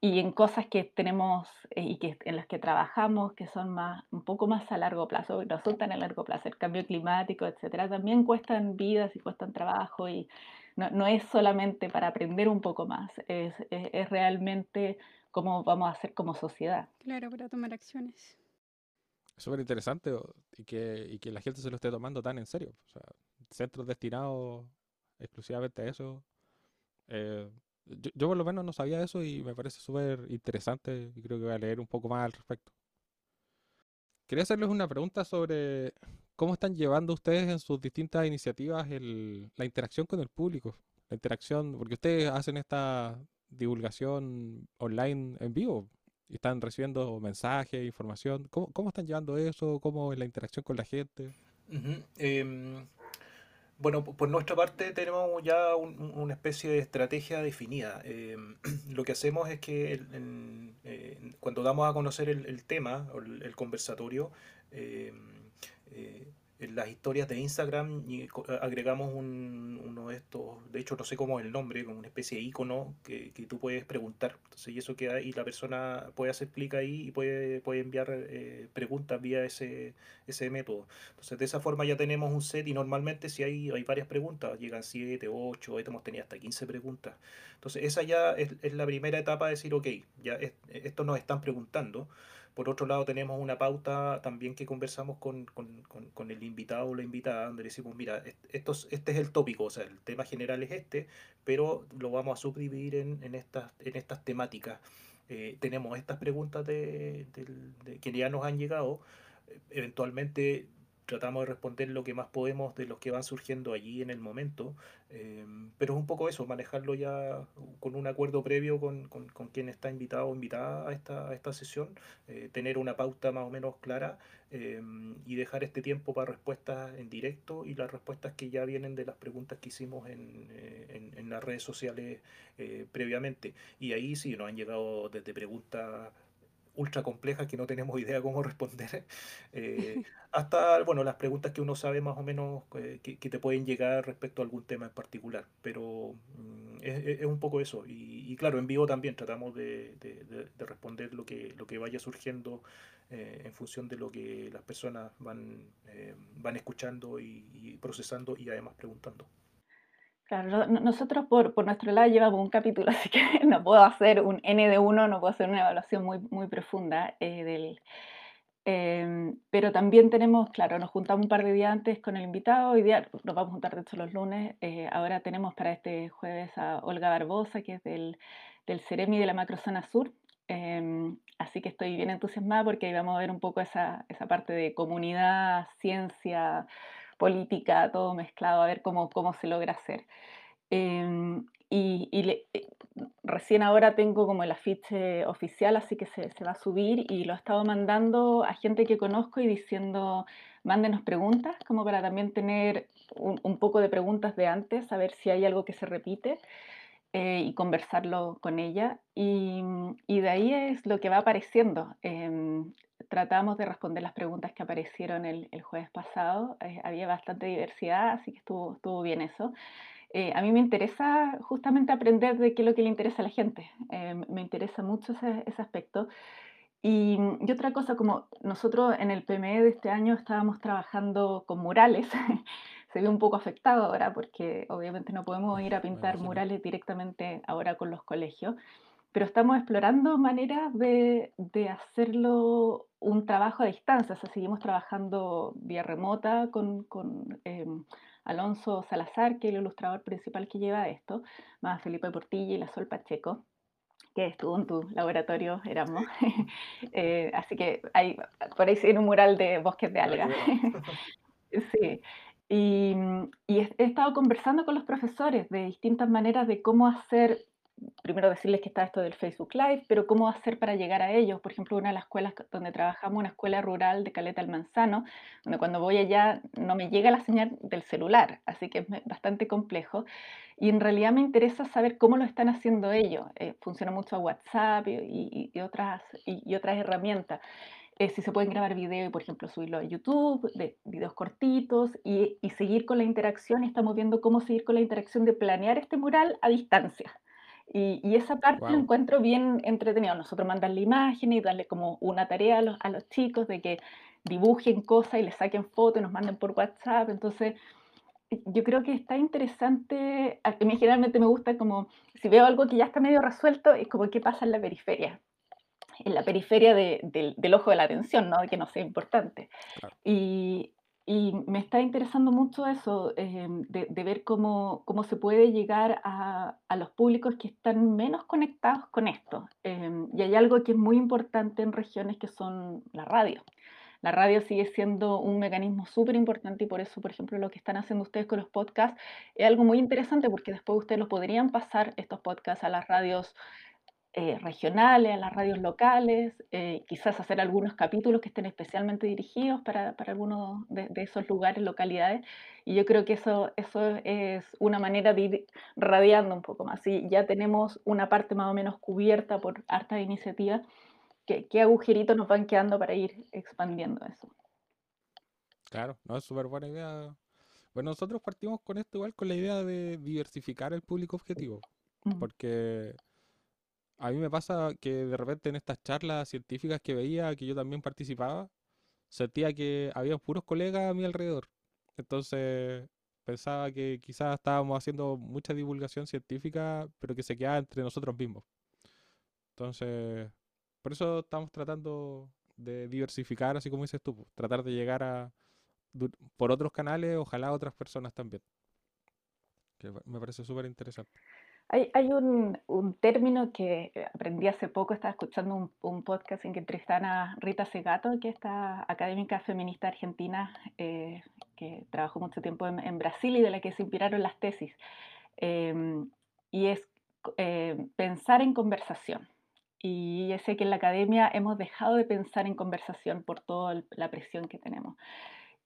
y en cosas que tenemos eh, y que, en las que trabajamos, que son más, un poco más a largo plazo, no son tan a largo plazo, el cambio climático, etcétera, también cuestan vidas y cuestan trabajo y no, no es solamente para aprender un poco más, es, es, es realmente cómo vamos a hacer como sociedad. Claro, para tomar acciones. Súper interesante y que, y que la gente se lo esté tomando tan en serio. O sea, centros destinados exclusivamente a eso. Eh, yo, por lo menos no sabía eso y me parece súper interesante y creo que voy a leer un poco más al respecto. Quería hacerles una pregunta sobre cómo están llevando ustedes en sus distintas iniciativas la interacción con el público. La interacción, porque ustedes hacen esta divulgación online en vivo están recibiendo mensajes, información. ¿Cómo, cómo están llevando eso? ¿Cómo es la interacción con la gente? Bueno, por nuestra parte tenemos ya una especie de estrategia definida. Em, lo que hacemos es que eh, cuando damos a conocer el, tema, el, el conversatorio, em, eh, en las historias de Instagram agregamos un, uno de estos, de hecho no sé cómo es el nombre, como una especie de icono que, que tú puedes preguntar. Entonces, y eso queda, y la persona puede hacer clic ahí y puede, puede enviar eh, preguntas vía ese, ese método. Entonces, de esa forma ya tenemos un set y normalmente si hay, hay varias preguntas, llegan 7, 8, hemos tenido hasta 15 preguntas. Entonces, esa ya es, es la primera etapa de decir, ok, ya esto nos están preguntando. Por otro lado, tenemos una pauta también que conversamos con, el invitado o la invitada, donde decimos, mira, esto, este es el tópico, o sea, el tema general es este, pero lo vamos a subdividir en, estas, en estas temáticas. Eh, tenemos estas preguntas de, de, que ya nos han llegado. Eventualmente tratamos de responder lo que más podemos de los que van surgiendo allí en el momento, em, pero es un poco eso, manejarlo ya con un acuerdo previo con, con, quien está invitado o invitada a esta, esta sesión, eh, tener una pauta más o menos clara em, y dejar este tiempo para respuestas en directo y las respuestas que ya vienen de las preguntas que hicimos en, eh, en las redes sociales eh, previamente. Y ahí sí nos han llegado desde preguntas ultra complejas que no tenemos idea cómo responder, eh, hasta bueno, las preguntas que uno sabe más o menos eh, que, te pueden llegar respecto a algún tema en particular. Pero mm, es, un poco eso. Y, claro, en vivo también tratamos de, responder lo que, lo que vaya surgiendo eh, en función de lo que las personas van, van escuchando y procesando y además preguntando. Claro, nosotros por, por, nuestro lado llevamos un capítulo, así que no puedo hacer un N de uno, no puedo hacer una evaluación muy, muy profunda eh, del... Em, pero también tenemos, claro, nos juntamos un par de días antes con el invitado, hoy día nos vamos a juntar de hecho los lunes, eh, ahora tenemos para este jueves a Olga Barbosa, que es del, del Ceremi de la Macrozona Sur, em, así que estoy bien entusiasmada porque ahí vamos a ver un poco esa, esa parte de comunidad, ciencia, política, todo mezclado, a ver cómo, cómo se logra hacer. Em, y, eh, recién ahora tengo como el afiche oficial, así que se, se, va a subir y lo he estado mandando a gente que conozco y diciendo, mándenos preguntas, como para también tener un, un poco de preguntas de antes, a ver si hay algo que se repite. Eh, y conversarlo con ella. Y, y, de ahí es lo que va apareciendo. Em, tratamos de responder las preguntas que aparecieron el, el jueves pasado. Eh, había bastante diversidad, así que estuvo, estuvo bien eso. Eh, a mí me interesa justamente aprender de qué es lo que le interesa a la gente. Eh, me interesa mucho ese, ese aspecto. Y, y, otra cosa, como nosotros en el PME de este año estábamos trabajando con murales, se ve un poco afectado ahora porque obviamente no podemos ir a pintar murales directamente ahora con los colegios pero estamos explorando maneras de, de, hacerlo un trabajo a distancia, o sea, seguimos trabajando vía remota con, con eh, Alonso Salazar, que es el ilustrador principal que lleva esto, más Felipe Portilla y la Sol Pacheco que estuvo en tu laboratorio, éramos. eh, así que hay, por ahí sí un mural de bosques de algas. sí. Y, y he estado conversando con los profesores de distintas maneras de cómo hacer primero decirles que está esto del Facebook Live, pero cómo hacer para llegar a ellos. Por ejemplo, una de las escuelas donde trabajamos, una escuela rural de Caleta al Manzano, donde cuando voy allá no me llega la señal del celular, así que es bastante complejo. Y en realidad me interesa saber cómo lo están haciendo ellos. Eh, funciona mucho WhatsApp y, otras, y, otras herramientas. Eh, si se pueden grabar video y, por ejemplo, subirlo a YouTube, de videos cortitos y, y seguir con la interacción. Estamos viendo cómo seguir con la interacción de planear este mural a distancia. Y, esa parte lo encuentro bien entretenido. Nosotros mandarle imágenes y darle como una tarea a los, a los chicos de que dibujen cosas y les saquen fotos y nos manden por WhatsApp. Entonces, yo creo que está interesante. A mí generalmente me gusta como, si veo algo que ya está medio resuelto, es como qué pasa en la periferia. en la periferia del ojo de la atención, ¿no? que no sea importante. Y, y, me está interesando mucho eso, eh, de, ver cómo, cómo, se puede llegar a, a, los públicos que están menos conectados con esto. Eh, y hay algo que es muy importante en regiones que son la radio. La radio sigue siendo un mecanismo súper importante y por eso, por ejemplo, lo que están haciendo ustedes con los podcasts es algo muy interesante porque después ustedes los podrían pasar estos podcasts a las radios eh, regionales, a las radios locales, eh, quizás hacer algunos capítulos que estén especialmente dirigidos para, para algunos de, esos lugares, localidades. Y yo creo que eso, eso es una manera de ir radiando un poco más. Y ya tenemos una parte más o menos cubierta por hartas iniciativas qué, agujeritos nos van quedando para ir expandiendo eso. Claro, no es súper buena idea. Bueno, nosotros partimos con esto igual con la idea de diversificar el público objetivo, porque a mí me pasa que de repente en estas charlas científicas que veía, que yo también participaba, sentía que había puros colegas a mi alrededor. Entonces pensaba que quizás estábamos haciendo mucha divulgación científica, pero que se quedaba entre nosotros mismos. Entonces, por eso estamos tratando de diversificar, así como dices tú, tratar de llegar a por otros canales, ojalá otras personas también. Me parece súper interesante. Hay, hay un, término que aprendí hace poco, estaba escuchando un, podcast en que entrevistan a Rita Segato, que es esta académica feminista argentina eh, que trabajó mucho tiempo en, Brasil y de la que se inspiraron las tesis. Em, y es eh, pensar en conversación. Y sé que en la academia hemos dejado de pensar en conversación por toda la presión que tenemos.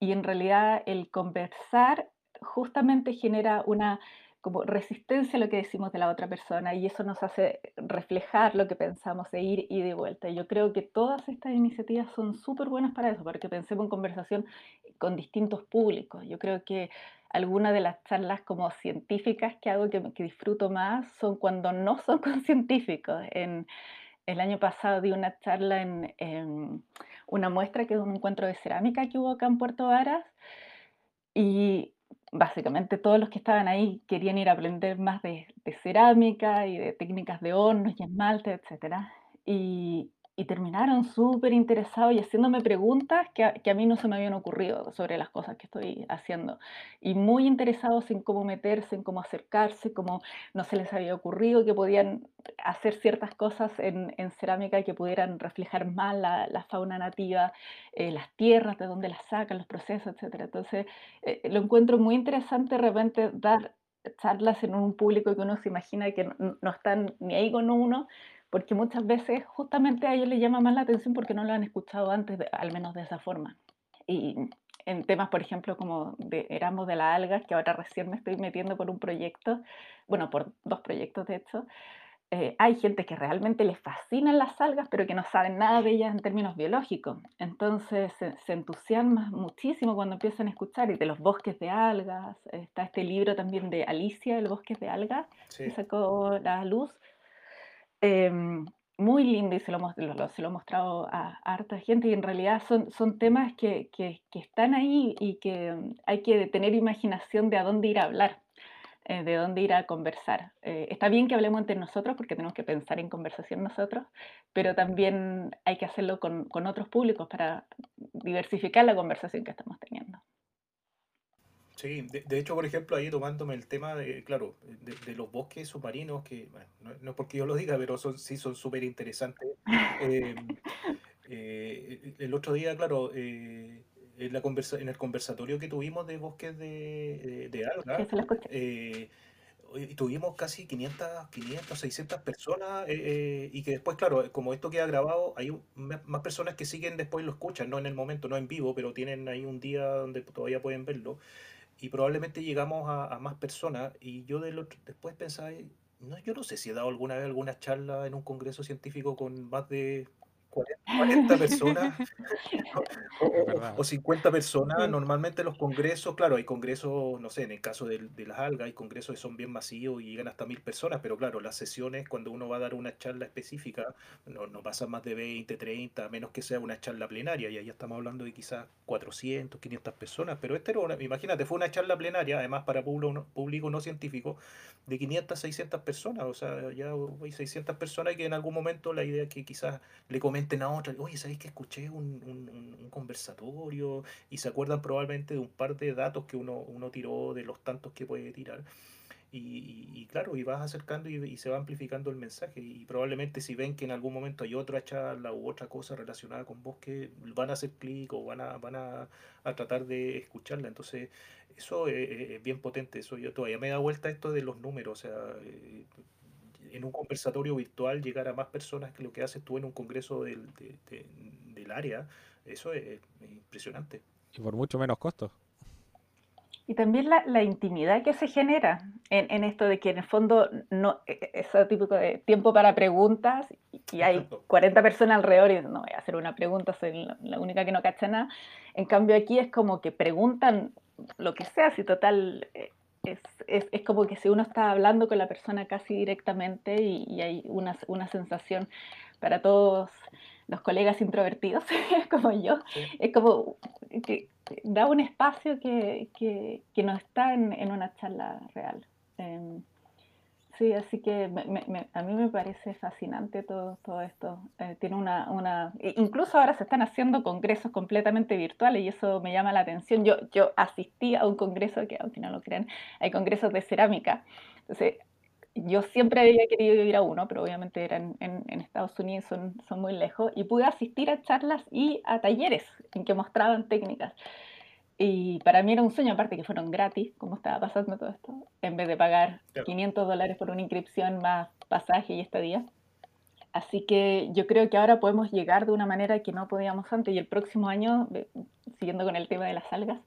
Y en realidad el conversar justamente genera una como resistencia a lo que decimos de la otra persona y eso nos hace reflejar lo que pensamos e ir y de vuelta. Yo creo que todas estas iniciativas son súper buenas para eso, para que pensemos en conversación con distintos públicos. Yo creo que algunas de las charlas como científicas que hago que, que disfruto más son cuando no son con científicos. En, el año pasado di una charla en, una muestra que es un encuentro de cerámica que hubo acá en Puerto Varas y básicamente todos los que estaban ahí querían ir a aprender más de, cerámica y de técnicas de hornos y esmalte, etc. Y, y terminaron súper interesados y haciéndome preguntas que a, que a, mí no se me habían ocurrido sobre las cosas que estoy haciendo. Y muy interesados en cómo meterse, en cómo acercarse, cómo no se les había ocurrido que podían hacer ciertas cosas en, en cerámica que pudieran reflejar más la, la fauna nativa, eh, las tierras, de dónde las sacan, los procesos, etc. Entonces, eh, lo encuentro muy interesante de repente dar charlas en un público que uno se imagina que no, no están ni ahí con uno, porque muchas veces justamente a ellos les llama más la atención porque no lo han escuchado antes, al menos de esa forma. Y en temas, por ejemplo, como de Éramos de las algas, que ahora recién me estoy metiendo por un proyecto, bueno, por dos proyectos de hecho, eh, hay gente que realmente les fascinan las algas, pero que no saben nada de ellas en términos biológicos. Entonces se, se entusiasman muchísimo cuando empiezan a escuchar y de los bosques de algas. Está este libro también de Alicia, El bosque de algas, que sacó la luz Em, muy lindo y se lo, se lo he mostrado a, harta gente y en realidad son, son temas que, que, están ahí y que mm, hay que tener imaginación de a dónde ir a hablar, eh, de dónde ir a conversar. Eh, está bien que hablemos entre nosotros porque tenemos que pensar en conversación nosotros, pero también hay que hacerlo con, con otros públicos para diversificar la conversación que estamos teniendo. Sí, de, hecho, por ejemplo, ahí tomándome el tema de, claro, de, los bosques submarinos, que no, es porque yo lo diga, pero son, sí son súper interesantes. Eh, eh, el otro día, claro, eh, en, la conversa, en el conversatorio que tuvimos de bosques de, de, algas, tuvimos casi 500, 500 600 personas y que después, claro, como esto queda grabado, hay más personas que siguen después lo escuchan, no en el momento, no en vivo, pero tienen ahí un día donde todavía pueden verlo y probablemente llegamos a, más personas y yo de después pensaba, no, yo no sé si he dado alguna vez alguna charla en un congreso científico con más de 40, personas o, 50 personas. Normalmente los congresos, claro, hay congresos, no sé, en el caso de, las algas, hay congresos que son bien masivos y llegan hasta mil personas, pero claro, las sesiones, cuando uno va a dar una charla específica, no, no pasan más de 20, 30, a menos que sea una charla plenaria, y ahí estamos hablando de quizás 400, 500 personas, pero este era una, imagínate, fue una charla plenaria, además para público, público no científico, de 500, 600 personas, o sea, ya hay 600 personas que en algún momento la idea es que quizás le comenten a otra, oye, ¿sabéis que escuché un, un, conversatorio? Y se acuerdan probablemente de un par de datos que uno, uno tiró, de los tantos que puede tirar. Y, claro, y vas acercando y, se va amplificando el mensaje. Y probablemente si ven que en algún momento hay otra charla u otra cosa relacionada con vos, que van a hacer clic o van a, van a, tratar de escucharla. Entonces, eso es, bien potente. Eso yo todavía me da vuelta esto de los números. O sea, eh, en un conversatorio virtual llegar a más personas que lo que haces tú en un congreso del, del área, eso es, impresionante. Y por mucho menos costos. Y también la, la, intimidad que se genera en, en, esto de que en el fondo no e, e, ese típico de tiempo para preguntas y hay 40 personas alrededor y no voy a hacer una pregunta, soy la, única que no cacha nada. En cambio aquí es como que preguntan lo que sea, si total eh, es, es, es, como que si uno está hablando con la persona casi directamente y, y hay una, una sensación para todos los colegas introvertidos como yo, es como que da un espacio que, que, que no está en, en, una charla real. Em, sí, así que a mí me parece fascinante todo, todo esto. Eh, tiene una, una, incluso ahora se están haciendo congresos completamente virtuales y eso me llama la atención. Yo, yo asistí a un congreso que, aunque no lo crean, hay congresos de cerámica. Entonces, yo siempre había querido ir a uno, pero obviamente eran en, en, Estados Unidos, son, son muy lejos, y pude asistir a charlas y a talleres en que mostraban técnicas. Y para mí era un sueño, aparte que fueron gratis, como estaba pasando todo esto, en vez de pagar 500 dólares por una inscripción más pasaje y estadía. Así que yo creo que ahora podemos llegar de una manera que no podíamos antes. Y el próximo año, siguiendo con el tema de las algas,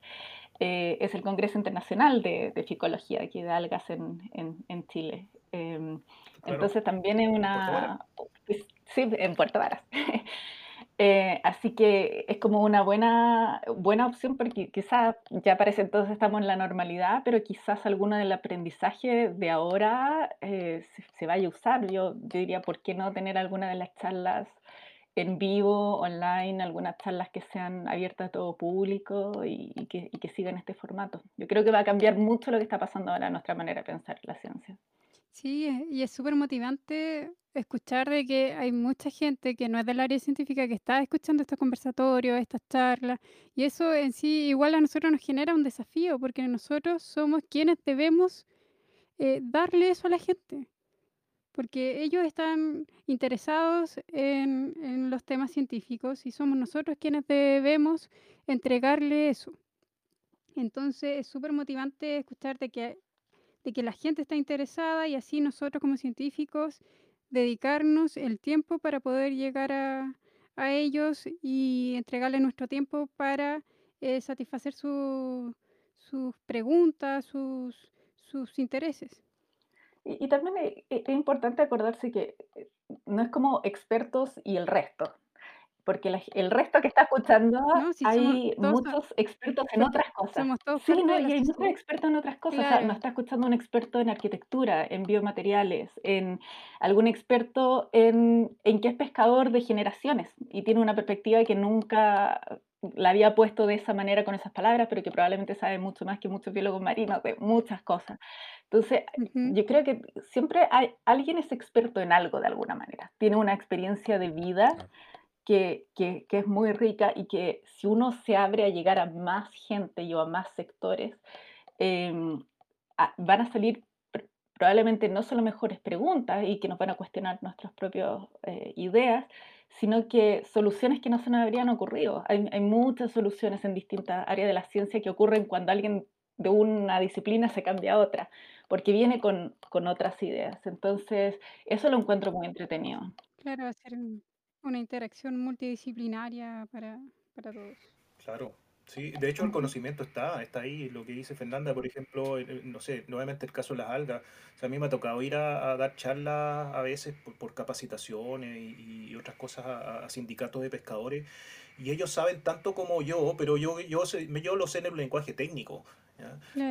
eh, es el Congreso Internacional de, de Ficología aquí de Algas en, en, en Chile. Em, entonces también es una... Sí, en Puerto Varas. Eh, así que es como una buena, buena opción porque quizás ya parece entonces estamos en la normalidad, pero quizás alguno del aprendizaje de ahora eh, se, vaya a usar. Yo, diría, ¿por qué no tener alguna de las charlas en vivo, online, algunas charlas que sean abiertas a todo público y, que, y que sigan este formato? Yo creo que va a cambiar mucho lo que está pasando ahora en nuestra manera de pensar la ciencia. Sí, eh, y es súper motivante escuchar de que hay mucha gente que no es del área científica que está escuchando estos conversatorios, estas charlas, y eso en sí igual a nosotros nos genera un desafío, porque nosotros somos quienes debemos eh, darle eso a la gente, porque ellos están interesados en, en los temas científicos y somos nosotros quienes debemos entregarle eso. Entonces es súper motivante escuchar de que de que la gente está interesada y así nosotros como científicos dedicarnos el tiempo para poder llegar a, a ellos y entregarle nuestro tiempo para eh, satisfacer su, sus preguntas, sus, sus intereses. Y, también es, es importante acordarse que eh, no es como expertos y el resto porque el resto que está escuchando hay muchos expertos en otras cosas. sí, no, y hay muchos expertos en otras cosas. O sea, no está escuchando un experto en arquitectura, en biomateriales, en algún experto en, en que es pescador de generaciones y tiene una perspectiva que nunca la había puesto de esa manera con esas palabras, pero que probablemente sabe mucho más que muchos biólogos marinos de muchas cosas. Entonces, yo creo que siempre hay, alguien es experto en algo de alguna manera, tiene una experiencia de vida que, es muy rica y que si uno se abre a llegar a más gente y a más sectores, a, van a salir probablemente no solo mejores preguntas y que nos van a cuestionar nuestras propias eh, ideas, sino que soluciones que no se nos habrían ocurrido. Hay, hay, muchas soluciones en distintas áreas de la ciencia que ocurren cuando alguien de una disciplina se cambia a otra, porque viene con, con otras ideas. Entonces, eso lo encuentro muy entretenido. Claro, hacer una interacción multidisciplinaria para, para todos. Claro. Sí, de hecho el conocimiento está, está ahí. Lo que dice Fernanda, por ejemplo, no sé, nuevamente el caso de las algas. O sea, a mí me ha tocado ir a, dar charlas a veces por, capacitaciones y, otras cosas a, sindicatos de pescadores. Y ellos saben tanto como yo, pero yo, yo, yo lo sé en el lenguaje técnico.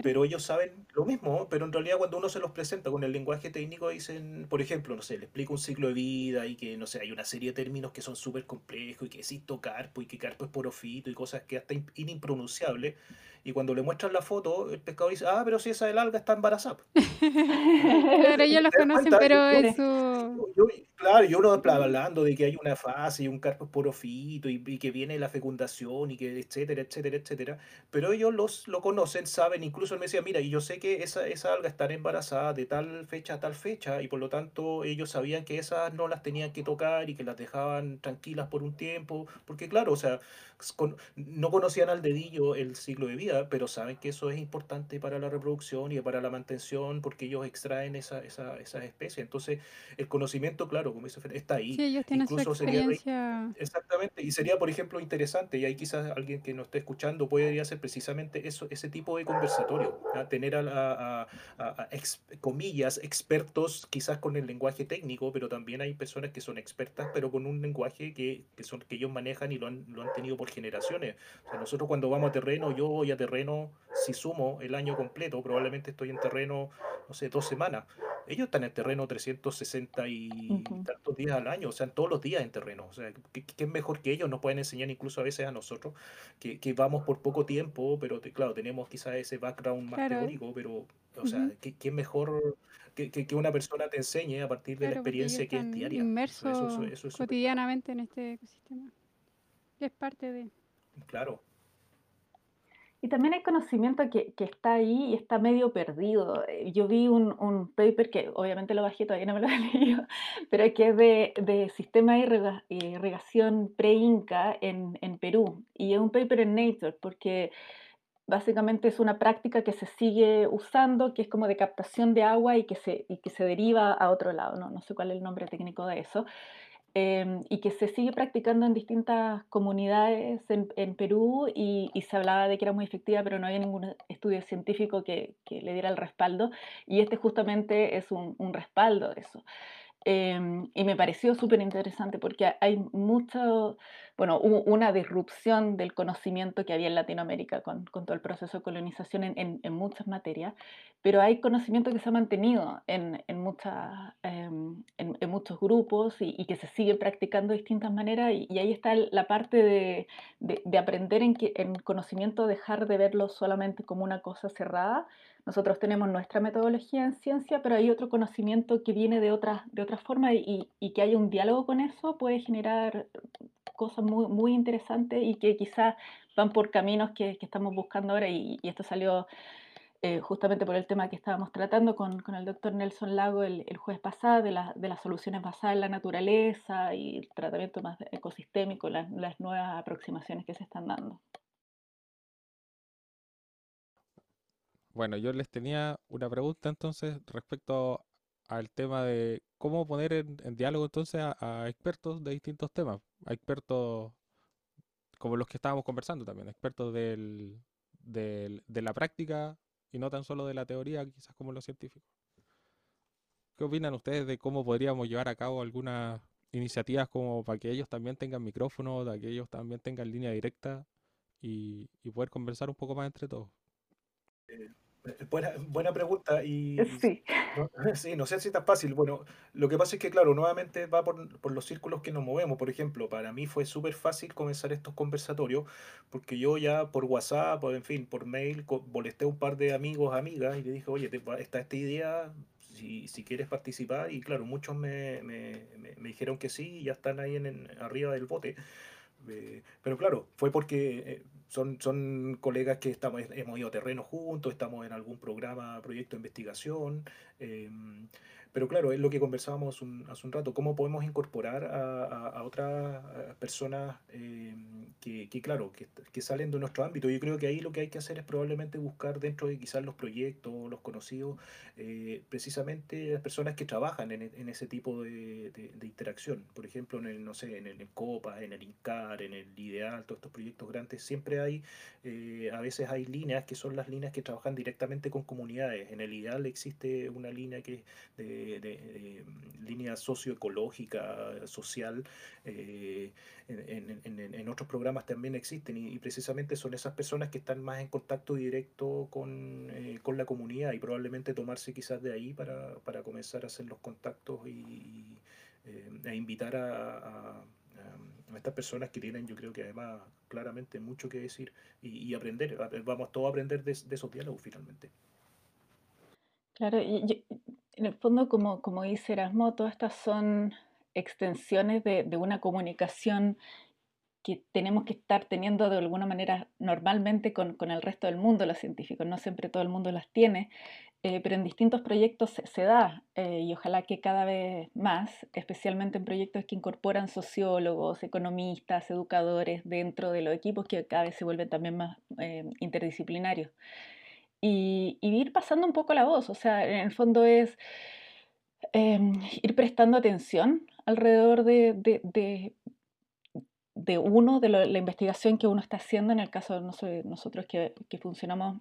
Pero ellos saben lo mismo, pero en realidad cuando uno se los presenta con el lenguaje técnico dicen, por ejemplo, no sé, le explico un ciclo de vida y que, no sé, hay una serie de términos que son súper complejos y que existe carpo y que carpo es porofito y cosas que hasta impronunciables. Y cuando le muestran la foto, el pescador dice, ah, pero si esa del alga está embarazada. claro, ellos los conocen, pero eso... claro, y uno hablando de que hay una fase y un carpo porofito y, y, que viene la fecundación y que etcétera, etcétera, etcétera. Pero ellos los, lo conocen, saben, incluso él me decía, mira, y yo sé que esa, esa alga está embarazada de tal fecha a tal fecha y por lo tanto ellos sabían que esas no las tenían que tocar y que las dejaban tranquilas por un tiempo, porque claro, o sea, no conocían al dedillo el ciclo de vida, pero saben que eso es importante para la reproducción y para la mantención porque ellos extraen esa, esa, esas especies. Entonces, el conocimiento, claro, como dice está ahí. Sí, ellos tienen Incluso su experiencia. Sería, exactamente, y sería, por ejemplo, interesante, y ahí quizás alguien que nos esté escuchando puede hacer precisamente eso, ese tipo de conversatorio, tener a, a, comillas, expertos quizás con el lenguaje técnico, pero también hay personas que son expertas, pero con un lenguaje que, que son, que ellos manejan y lo han, lo han tenido por generaciones. O sea, nosotros cuando vamos a terreno, yo voy a terreno, si sumo el año completo, probablemente estoy en terreno, no sé, dos semanas. Ellos están en terreno 360 y tantos días al año, o sea, todos los días en terreno. O sea, ¿qué, es mejor que ellos? Nos pueden enseñar incluso a veces a nosotros, que, que vamos por poco tiempo, pero claro, tenemos quizás ese background más teórico, pero, o sea, ¿qué, es mejor que, que, una persona te enseñe a partir de la experiencia que es diaria? Inmerso cotidianamente en este ecosistema es parte de... Claro. Y también hay conocimiento que, que, está ahí y está medio perdido. Eh, yo vi un, un, paper que obviamente lo bajé, todavía no me lo he leído, pero que es de, de sistema de irrigación pre-inca en, en, Perú. Y es un paper en Nature porque básicamente es una práctica que se sigue usando, que es como de captación de agua y que se, y que se deriva a otro lado. No, no sé cuál es el nombre técnico de eso. Em, y que se sigue practicando en distintas comunidades en, Perú y, se hablaba de que era muy efectiva, pero no había ningún estudio científico que, le diera el respaldo y este justamente es un, un respaldo de eso. Em, y me pareció súper interesante porque hay mucho, bueno, hubo una disrupción del conocimiento que había en Latinoamérica con, con todo el proceso de colonización en, en, muchas materias, pero hay conocimiento que se ha mantenido en, en, em, en muchos grupos y, que se sigue practicando de distintas maneras y, y ahí está la parte de, de, de aprender en, que, en conocimiento, dejar de verlo solamente como una cosa cerrada, nosotros tenemos nuestra metodología en ciencia, pero hay otro conocimiento que viene de otras de otra formas y, y, que haya un diálogo con eso puede generar cosas muy, muy interesantes y que quizás van por caminos que, estamos buscando ahora y, y esto salió eh, justamente por el tema que estábamos tratando con, con el doctor Nelson Lago el, el jueves pasado, de, la, de, las soluciones basadas en la naturaleza y el tratamiento más ecosistémico, las, las nuevas aproximaciones que se están dando. Bueno, yo les tenía una pregunta entonces respecto al tema de cómo poner en, diálogo entonces a, expertos de distintos temas, a expertos como los que estábamos conversando también, expertos del, del, de la práctica y no tan solo de la teoría, quizás como los científicos. ¿Qué opinan ustedes de cómo podríamos llevar a cabo algunas iniciativas como para que ellos también tengan micrófono, para que ellos también tengan línea directa y, y poder conversar un poco más entre todos? Eh, Buena, buena pregunta y sí. No, sí, no sé si está fácil. Bueno, lo que pasa es que, claro, nuevamente va por, por los círculos que nos movemos. Por ejemplo, para mí fue súper fácil comenzar estos conversatorios porque yo ya por WhatsApp, en fin, por mail, molesté a un par de amigos, amigas y le dije, oye, está esta idea, si, si quieres participar. Y claro, muchos me, me, me, dijeron que sí y ya están ahí en, arriba del bote. Eh, pero claro, fue porque eh, son, son colegas que estamos, hemos ido a terreno juntos, estamos en algún programa, proyecto de investigación. Em, pero claro, es lo que conversábamos hace un rato, cómo podemos incorporar a, otras personas eh, que, claro, que, salen de nuestro ámbito. Yo creo que ahí lo que hay que hacer es probablemente buscar dentro de quizás los proyectos, los conocidos, eh, precisamente las personas que trabajan en, ese tipo de, interacción. Por ejemplo, en el, no sé, en el COPA, en el INCAR, en el IDEAL, todos estos proyectos grandes, siempre hay, eh, a veces hay líneas que son las líneas que trabajan directamente con comunidades. En el IDEAL existe una línea que de de, línea socioecológica, social, eh, en, otros programas también existen y, precisamente son esas personas que están más en contacto directo con, eh, con la comunidad y probablemente tomarse quizás de ahí para, para comenzar a hacer los contactos y, eh, a invitar a, estas personas que tienen, yo creo que además claramente mucho que decir y, aprender, vamos todos a aprender de, de esos diálogos finalmente. Claro, y, en el fondo, como, como dice Erasmo, todas estas son extensiones de, de, una comunicación que tenemos que estar teniendo de alguna manera normalmente con, con, el resto del mundo, los científicos. No siempre todo el mundo las tiene, eh, pero en distintos proyectos se, da eh, y ojalá que cada vez más, especialmente en proyectos que incorporan sociólogos, economistas, educadores dentro de los equipos que cada vez se vuelven también más eh, interdisciplinarios y, ir pasando un poco la voz. O sea, en el fondo es em, ir prestando atención alrededor de, uno, de la investigación que uno está haciendo, en el caso de nosotros que, que funcionamos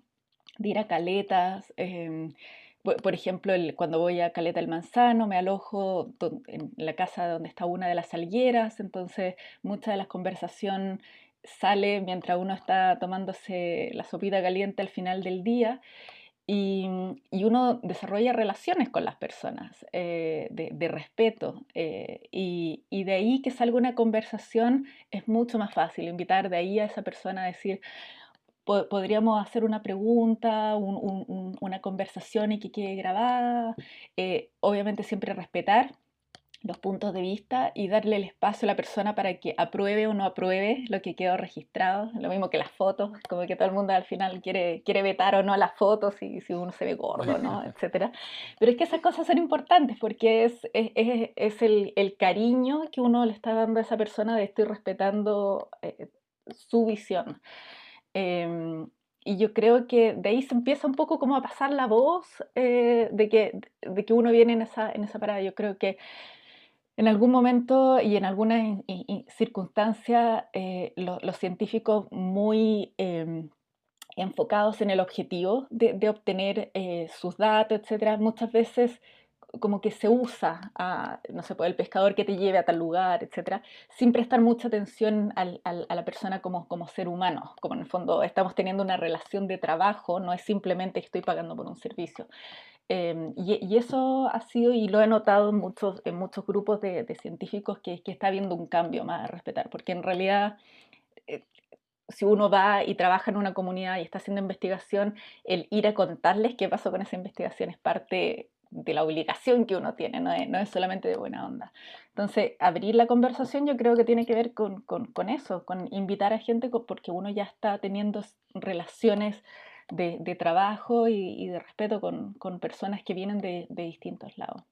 de ir a caletas. Em, por ejemplo, cuando voy a Caleta del Manzano, me alojo en la casa donde está una de las salgueras, entonces mucha de la conversación sale mientras uno está tomándose la sopita caliente al final del día y, uno desarrolla relaciones con las personas eh, de, respeto eh, y, de ahí que salga una conversación es mucho más fácil invitar de ahí a esa persona a decir podríamos hacer una pregunta, una conversación y que quede grabada, eh, obviamente siempre respetar los puntos de vista y darle el espacio a la persona para que apruebe o no apruebe lo que quedó registrado. Lo mismo que las fotos, como que todo el mundo al final quiere, quiere vetar o no las fotos y si uno se ve gordo, ¿no? etc. Pero es que esas cosas son importantes porque es, es, es el, el, cariño que uno le está dando a esa persona de estoy respetando eh, su visión. Em, y yo creo que de ahí se empieza un poco como a pasar la voz eh, de, que, de que uno viene en esa, en esa parada. Yo creo que en algún momento y en alguna circunstancia, eh, los científicos muy em, enfocados en el objetivo de, obtener eh, sus datos, etcétera, muchas veces como que se usa a, no sé, pues, el pescador que te lleve a tal lugar, etcétera, sin prestar mucha atención a la persona como, ser humano, como en el fondo estamos teniendo una relación de trabajo, no es simplemente estoy pagando por un servicio. Em, y, eso ha sido, y lo he notado en muchos, grupos de, científicos, que, está habiendo un cambio más a respetar, porque en realidad, eh, si uno va y trabaja en una comunidad y está haciendo investigación, el ir a contarles qué pasó con esa investigación es parte de la obligación que uno tiene, no es, no es solamente de buena onda. Entonces, abrir la conversación yo creo que tiene que ver con eso, con invitar a gente, porque uno ya está teniendo relaciones de, trabajo y, de respeto con, personas que vienen de, distintos lados.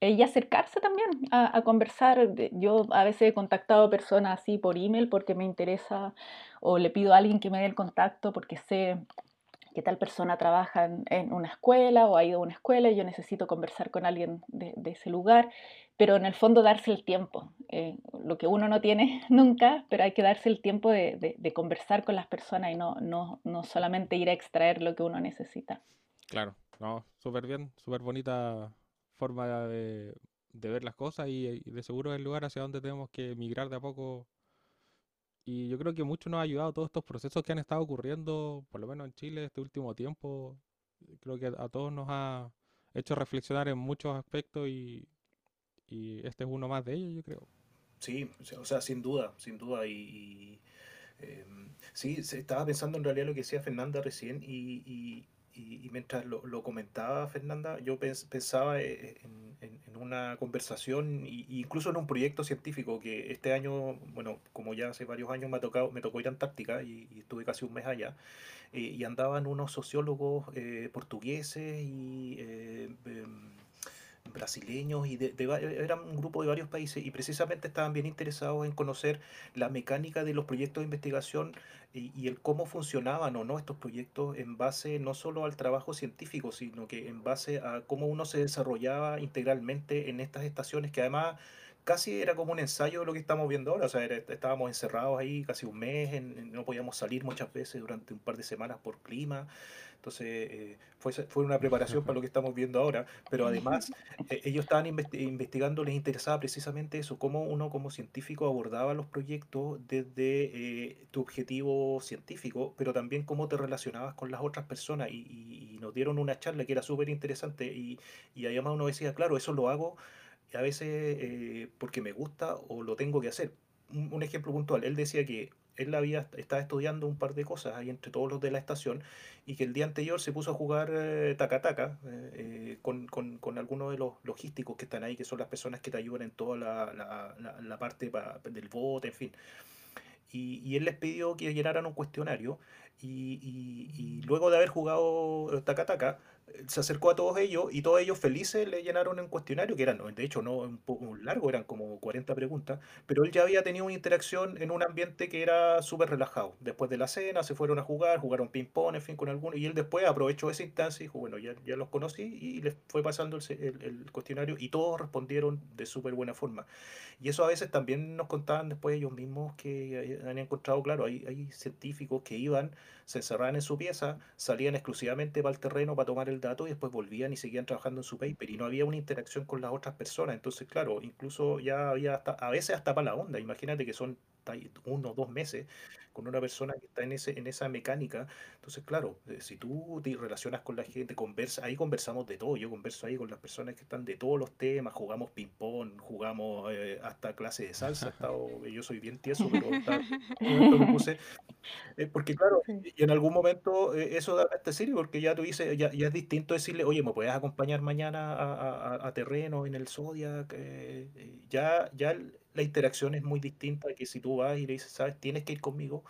Eh, y acercarse también a, conversar. Yo a veces he contactado personas así por email porque me interesa o le pido a alguien que me dé el contacto porque sé que tal persona trabaja en, una escuela o ha ido a una escuela y yo necesito conversar con alguien de, ese lugar, pero en el fondo darse el tiempo, eh, lo que uno no tiene nunca, pero hay que darse el tiempo de, conversar con las personas y no, no, no, solamente ir a extraer lo que uno necesita. Claro, no, súper bien, súper bonita forma de, ver las cosas y, y de seguro es el lugar hacia donde tenemos que migrar de a poco y yo creo que mucho nos ha ayudado todos estos procesos que han estado ocurriendo, por lo menos en Chile, este último tiempo. Creo que a todos nos ha hecho reflexionar en muchos aspectos y, este es uno más de ellos, yo creo. Sí, o sea, sin duda, sin duda. Y, em, sí, estaba pensando en realidad lo que decía Fernanda recién y, y, mientras lo, lo, comentaba Fernanda, yo pensaba eh, en, en, una conversación e incluso en un proyecto científico que este año, bueno, como ya hace varios años me, ha tocado, me tocó ir a Antártica y, estuve casi un mes allá, eh, y andaban unos sociólogos eh, portugueses y em, brasileños y de, eran un grupo de varios países y precisamente estaban bien interesados en conocer la mecánica de los proyectos de investigación y, el cómo funcionaban o no estos proyectos en base no solo al trabajo científico, sino que en base a cómo uno se desarrollaba integralmente en estas estaciones que además casi era como un ensayo de lo que estamos viendo ahora, o sea, estábamos encerrados ahí casi un mes, no podíamos salir muchas veces durante un par de semanas por clima, entonces, eh, fue, fue una preparación para lo que estamos viendo ahora, pero además eh, ellos estaban investigando, les interesaba precisamente eso, cómo uno como científico abordaba los proyectos desde eh, tu objetivo científico, pero también cómo te relacionabas con las otras personas. Y, nos dieron una charla que era súper interesante y, y además uno decía, claro, eso lo hago a veces porque me gusta o lo tengo que hacer. un ejemplo puntual, él decía que él había, estaba estudiando un par de cosas ahí entre todos los de la estación y que el día anterior se puso a jugar eh, taca-taca eh, eh, con, con, con, algunos de los logísticos que están ahí, que son las personas que te ayudan en toda la, la, parte del bote, en fin. Y, y, él les pidió que llenaran un cuestionario y, y, y luego de haber jugado taca-taca, se acercó a todos ellos y todos ellos felices le llenaron un cuestionario que eran, de hecho, no un poco largo, eran como 40 preguntas, pero él ya había tenido una interacción en un ambiente que era súper relajado. Después de la cena se fueron a jugar, jugaron ping-pong, en fin, con algunos, y él después aprovechó esa instancia y dijo, bueno, ya, ya los conocí y les fue pasando el, el, cuestionario y todos respondieron de súper buena forma. Y eso a veces también nos contaban después ellos mismos que han encontrado, claro, hay, hay científicos que iban, se encerraban en su pieza, salían exclusivamente para el terreno para tomar el dato y después volvían y seguían trabajando en su paper y no había una interacción con las otras personas. Entonces, claro, incluso ya había hasta, a veces hasta para la onda. Imagínate que son uno o dos meses con una persona que está en, ese, en esa mecánica. Entonces, claro, eh, si tú te relacionas con la gente, conversa, ahí conversamos de todo. Yo converso ahí con las personas que están de todos los temas, jugamos ping-pong, jugamos eh, hasta clases de salsa. yo soy bien tieso, pero eh, porque, claro, y en algún momento eso da este serio, porque ya tú dices, ya, es distinto decirle, oye, ¿me puedes acompañar mañana a, a, terreno en el Zodiac? ya, ya la interacción es muy distinta que si tú vas y le dices, sabes, tienes que ir conmigo,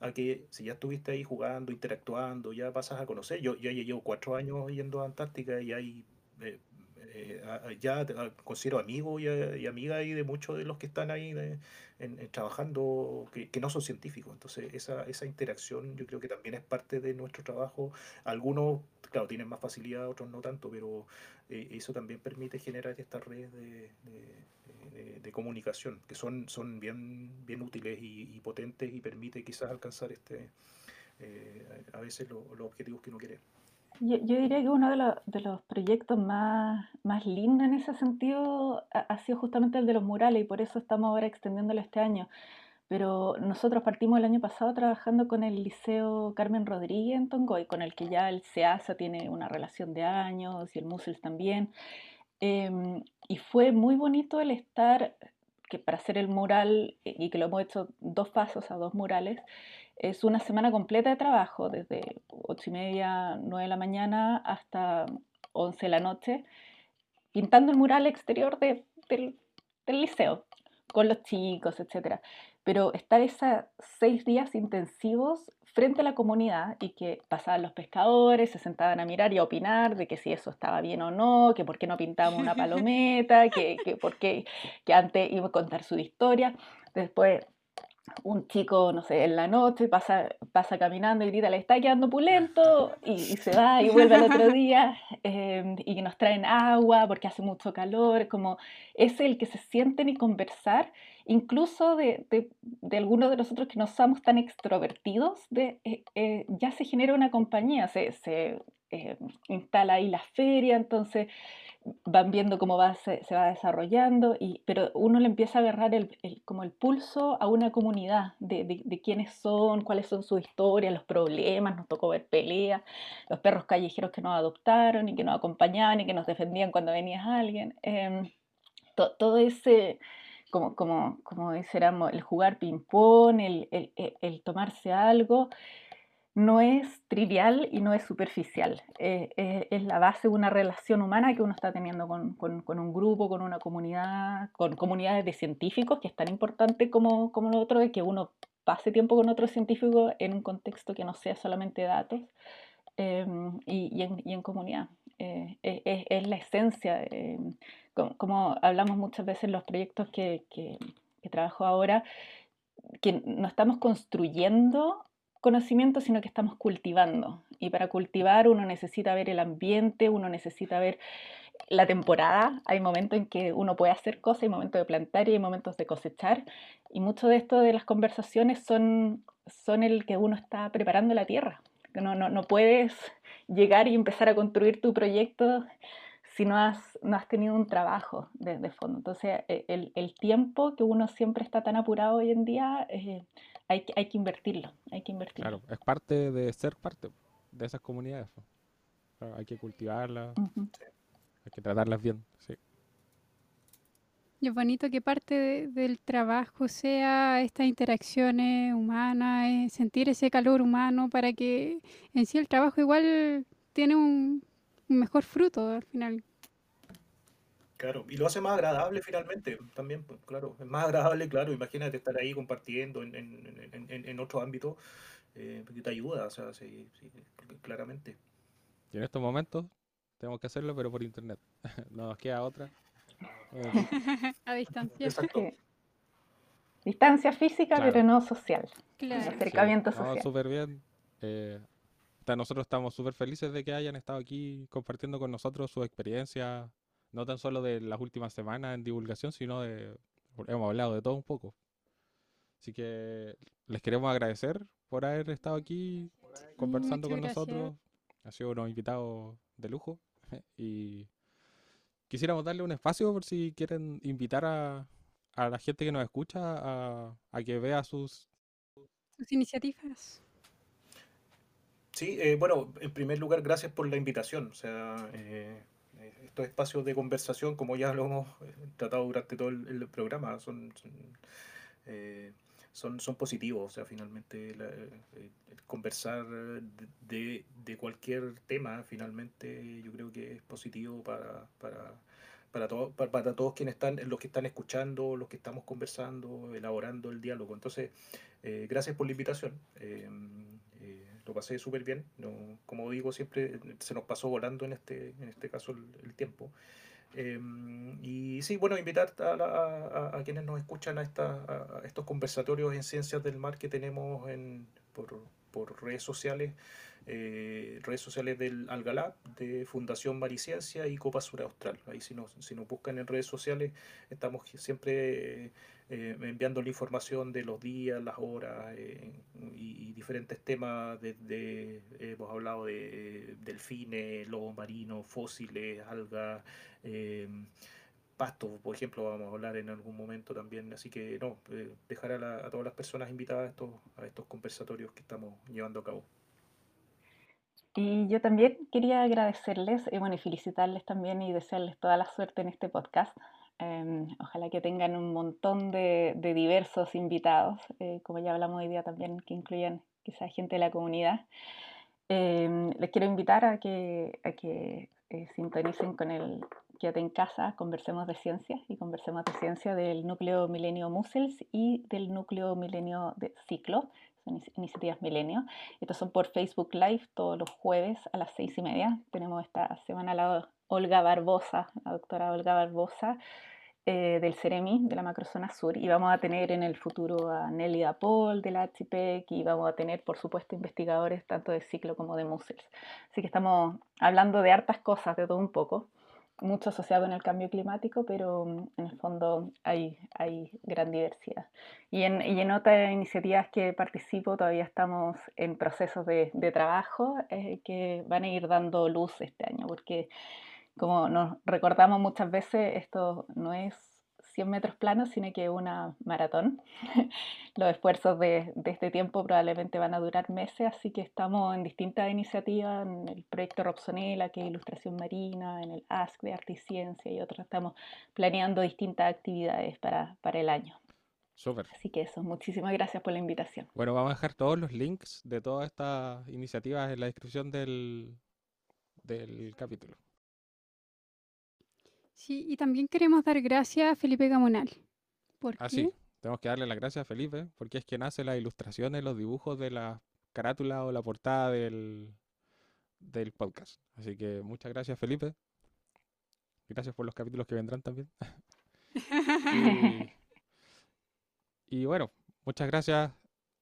a que si ya estuviste ahí jugando, interactuando, ya pasas a conocer. Yo, yo llevo cuatro años yendo a Antártica y hay, eh, eh, ya considero amigo y, y, amiga ahí de muchos de los que están ahí trabajando, que, no son científicos. Entonces, esa, esa interacción yo creo que también es parte de nuestro trabajo. Algunos, claro, tienen más facilidad, otros no tanto, pero eh, eso también permite generar estas redes de de, comunicación, que son, son bien, bien útiles y, potentes y permite quizás alcanzar este eh, a veces los objetivos que uno quiere. Yo, diría que uno de, los proyectos más, más lindos en ese sentido ha, sido justamente el de los murales y por eso estamos ahora extendiéndolo este año. Pero nosotros partimos el año pasado trabajando con el Liceo Carmen Rodríguez en Tongoy, con el que ya el SEASA tiene una relación de años y el MUSELS también. Em, y fue muy bonito el estar, que para hacer el mural, eh, y que lo hemos hecho dos pasos a dos murales, es una semana completa de trabajo, desde ocho y media, nueve de la mañana hasta 11 de la noche, pintando el mural exterior del, del, liceo, con los chicos, etc. Pero estar esos seis días intensivos frente a la comunidad y que pasaban los pescadores, se sentaban a mirar y a opinar de que si eso estaba bien o no, que por qué no pintábamos una palometa, que, que por qué que antes iba a contar su historia. Después un chico, no sé, en la noche pasa, pasa caminando y grita, le está quedando pulento, y, se va y vuelve al otro día, em, y nos traen agua porque hace mucho calor, como es el que se sienten y conversar, incluso de, de, algunos de nosotros que no somos tan extrovertidos, de, eh, eh, ya se genera una compañía, se, se eh, instala ahí la feria, entonces van viendo cómo va, se, va desarrollando, y, pero uno le empieza a agarrar el, como el pulso a una comunidad de, de, quiénes son, cuáles son sus historias, los problemas, nos tocó ver peleas, los perros callejeros que nos adoptaron y que nos acompañaban y que nos defendían cuando venía alguien. Em, todo ese, como, como, como dijéramos, el jugar ping-pong, el, el, el tomarse algo, no es trivial y no es superficial. Eh, eh, es la base de una relación humana que uno está teniendo con, un grupo, con una comunidad, con comunidades de científicos, que es tan importante como, como lo otro, de que uno pase tiempo con otros científicos en un contexto que no sea solamente datos em, y, en, comunidad. eh, es, la esencia. como, hablamos muchas veces en los proyectos que, que, que trabajo ahora, que no estamos construyendo conocimiento, sino que estamos cultivando. Y para cultivar uno necesita ver el ambiente, uno necesita ver la temporada. Hay momentos en que uno puede hacer cosas, hay momentos de plantar y hay momentos de cosechar. Y mucho de esto de las conversaciones son, son el que uno está preparando la tierra. No, no, no puedes llegar y empezar a construir tu proyecto si no has, no has tenido un trabajo de, fondo. Entonces, e, el, el, tiempo que uno siempre está tan apurado hoy en día, eh, hay, hay, que invertirlo, hay que invertirlo. Claro, es parte de ser parte de esas comunidades. hay que cultivarlas, hay que tratarlas bien. Sí. Y es bonito que parte del trabajo sea estas interacciones humanas, sentir ese calor humano para que en sí el trabajo igual tiene un, un mejor fruto al final. Claro, y lo hace más agradable finalmente, también, pues, claro, es más agradable, claro, imagínate estar ahí compartiendo en, en, en, en otro ámbito, eh, que te ayuda, o sea, sí, sí, claramente. Y en estos momentos tenemos que hacerlo, pero por internet, no nos queda otra. A distancia. Exacto. Distancia física, pero no social. Claro. Acercamiento social. súper bien. Eh, nosotros estamos súper felices de que hayan estado aquí compartiendo con nosotros su experiencia, no tan solo de las últimas semanas en divulgación, sino de, hemos hablado de todo un poco. Así que les queremos agradecer por haber estado aquí conversando con nosotros. Ha sido unos invitados de lujo. Y quisiéramos darle un espacio por si quieren invitar a, a la gente que nos escucha a, a que vea sus, sus iniciativas. Sí, eh, bueno, en primer lugar, gracias por la invitación. O sea, eh, estos espacios de conversación, como ya lo hemos eh, tratado durante todo el, programa, son, son, son, positivos. O sea, finalmente conversar de, de, cualquier tema, finalmente yo creo que es positivo para, para, para, para, para, todos quienes están, los que están escuchando, los que estamos conversando, elaborando el diálogo. Entonces, gracias por la invitación lo pasé súper bien. No, como digo, siempre se nos pasó volando en este, en este caso el, tiempo. Em, y sí, bueno, invitar a, a, quienes nos escuchan a, esta, estos conversatorios en ciencias del mar que tenemos en, por, por redes sociales, eh, redes sociales del Algalab, de Fundación Mariciencia y Copa Sur Austral. Ahí si nos, si nos buscan en redes sociales, estamos siempre eh, enviando la información de los días, las horas eh, y, diferentes temas. Desde, hemos hablado de delfines, lobos marinos, fósiles, algas. pastos, por ejemplo, vamos a hablar en algún momento también. Así que no, dejar a, a, todas las personas invitadas a estos, a estos conversatorios que estamos llevando a cabo. Y yo también quería agradecerles y, bueno, y felicitarles también y desearles toda la suerte en este podcast. Em, ojalá que tengan un montón de, de diversos invitados, eh, como ya hablamos hoy día también, que incluyan quizás gente de la comunidad. Em, les quiero invitar a que, a que eh, sintonicen con el Quédate en casa, conversemos de ciencia y conversemos de ciencia del núcleo milenio Musels y del núcleo milenio de Ciclo, son iniciativas milenio. Estos son por Facebook Live todos los jueves a las seis y media. Tenemos esta semana la Olga Barbosa, la doctora Olga Barbosa, eh, del CEREMI, de la macrozona sur, y vamos a tener en el futuro a Nelly Paul de la HPEC y vamos a tener, por supuesto, investigadores tanto de ciclo como de MUSELS. Así que estamos hablando de hartas cosas, de todo un poco mucho asociado con el cambio climático, pero en el fondo hay, hay gran diversidad. Y en, y en otras iniciativas que participo todavía estamos en procesos de, de trabajo eh, que van a ir dando luz este año, porque como nos recordamos muchas veces, esto no es 100 metros planos, sino que una maratón. Los esfuerzos de, de, este tiempo probablemente van a durar meses, así que estamos en distintas iniciativas, en el proyecto Robsonela, que es Ilustración Marina, en el ASC de Arte y Ciencia y otros. Estamos planeando distintas actividades para, para el año. Súper. Así que eso, muchísimas gracias por la invitación. Bueno, vamos a dejar todos los links de todas estas iniciativas en la descripción del, del capítulo. Sí, y también queremos dar gracias a Felipe Gamonal. ¿Por ah, qué? sí, tenemos que darle las gracias a Felipe, porque es quien hace las ilustraciones, los dibujos de la carátula o la portada del, del podcast. Así que muchas gracias, Felipe. Gracias por los capítulos que vendrán también. y, y bueno, muchas gracias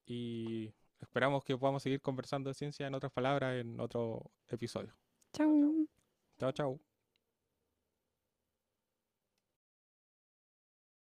y esperamos que podamos seguir conversando de ciencia en otras palabras en otro episodio. Chau. Chao, chao.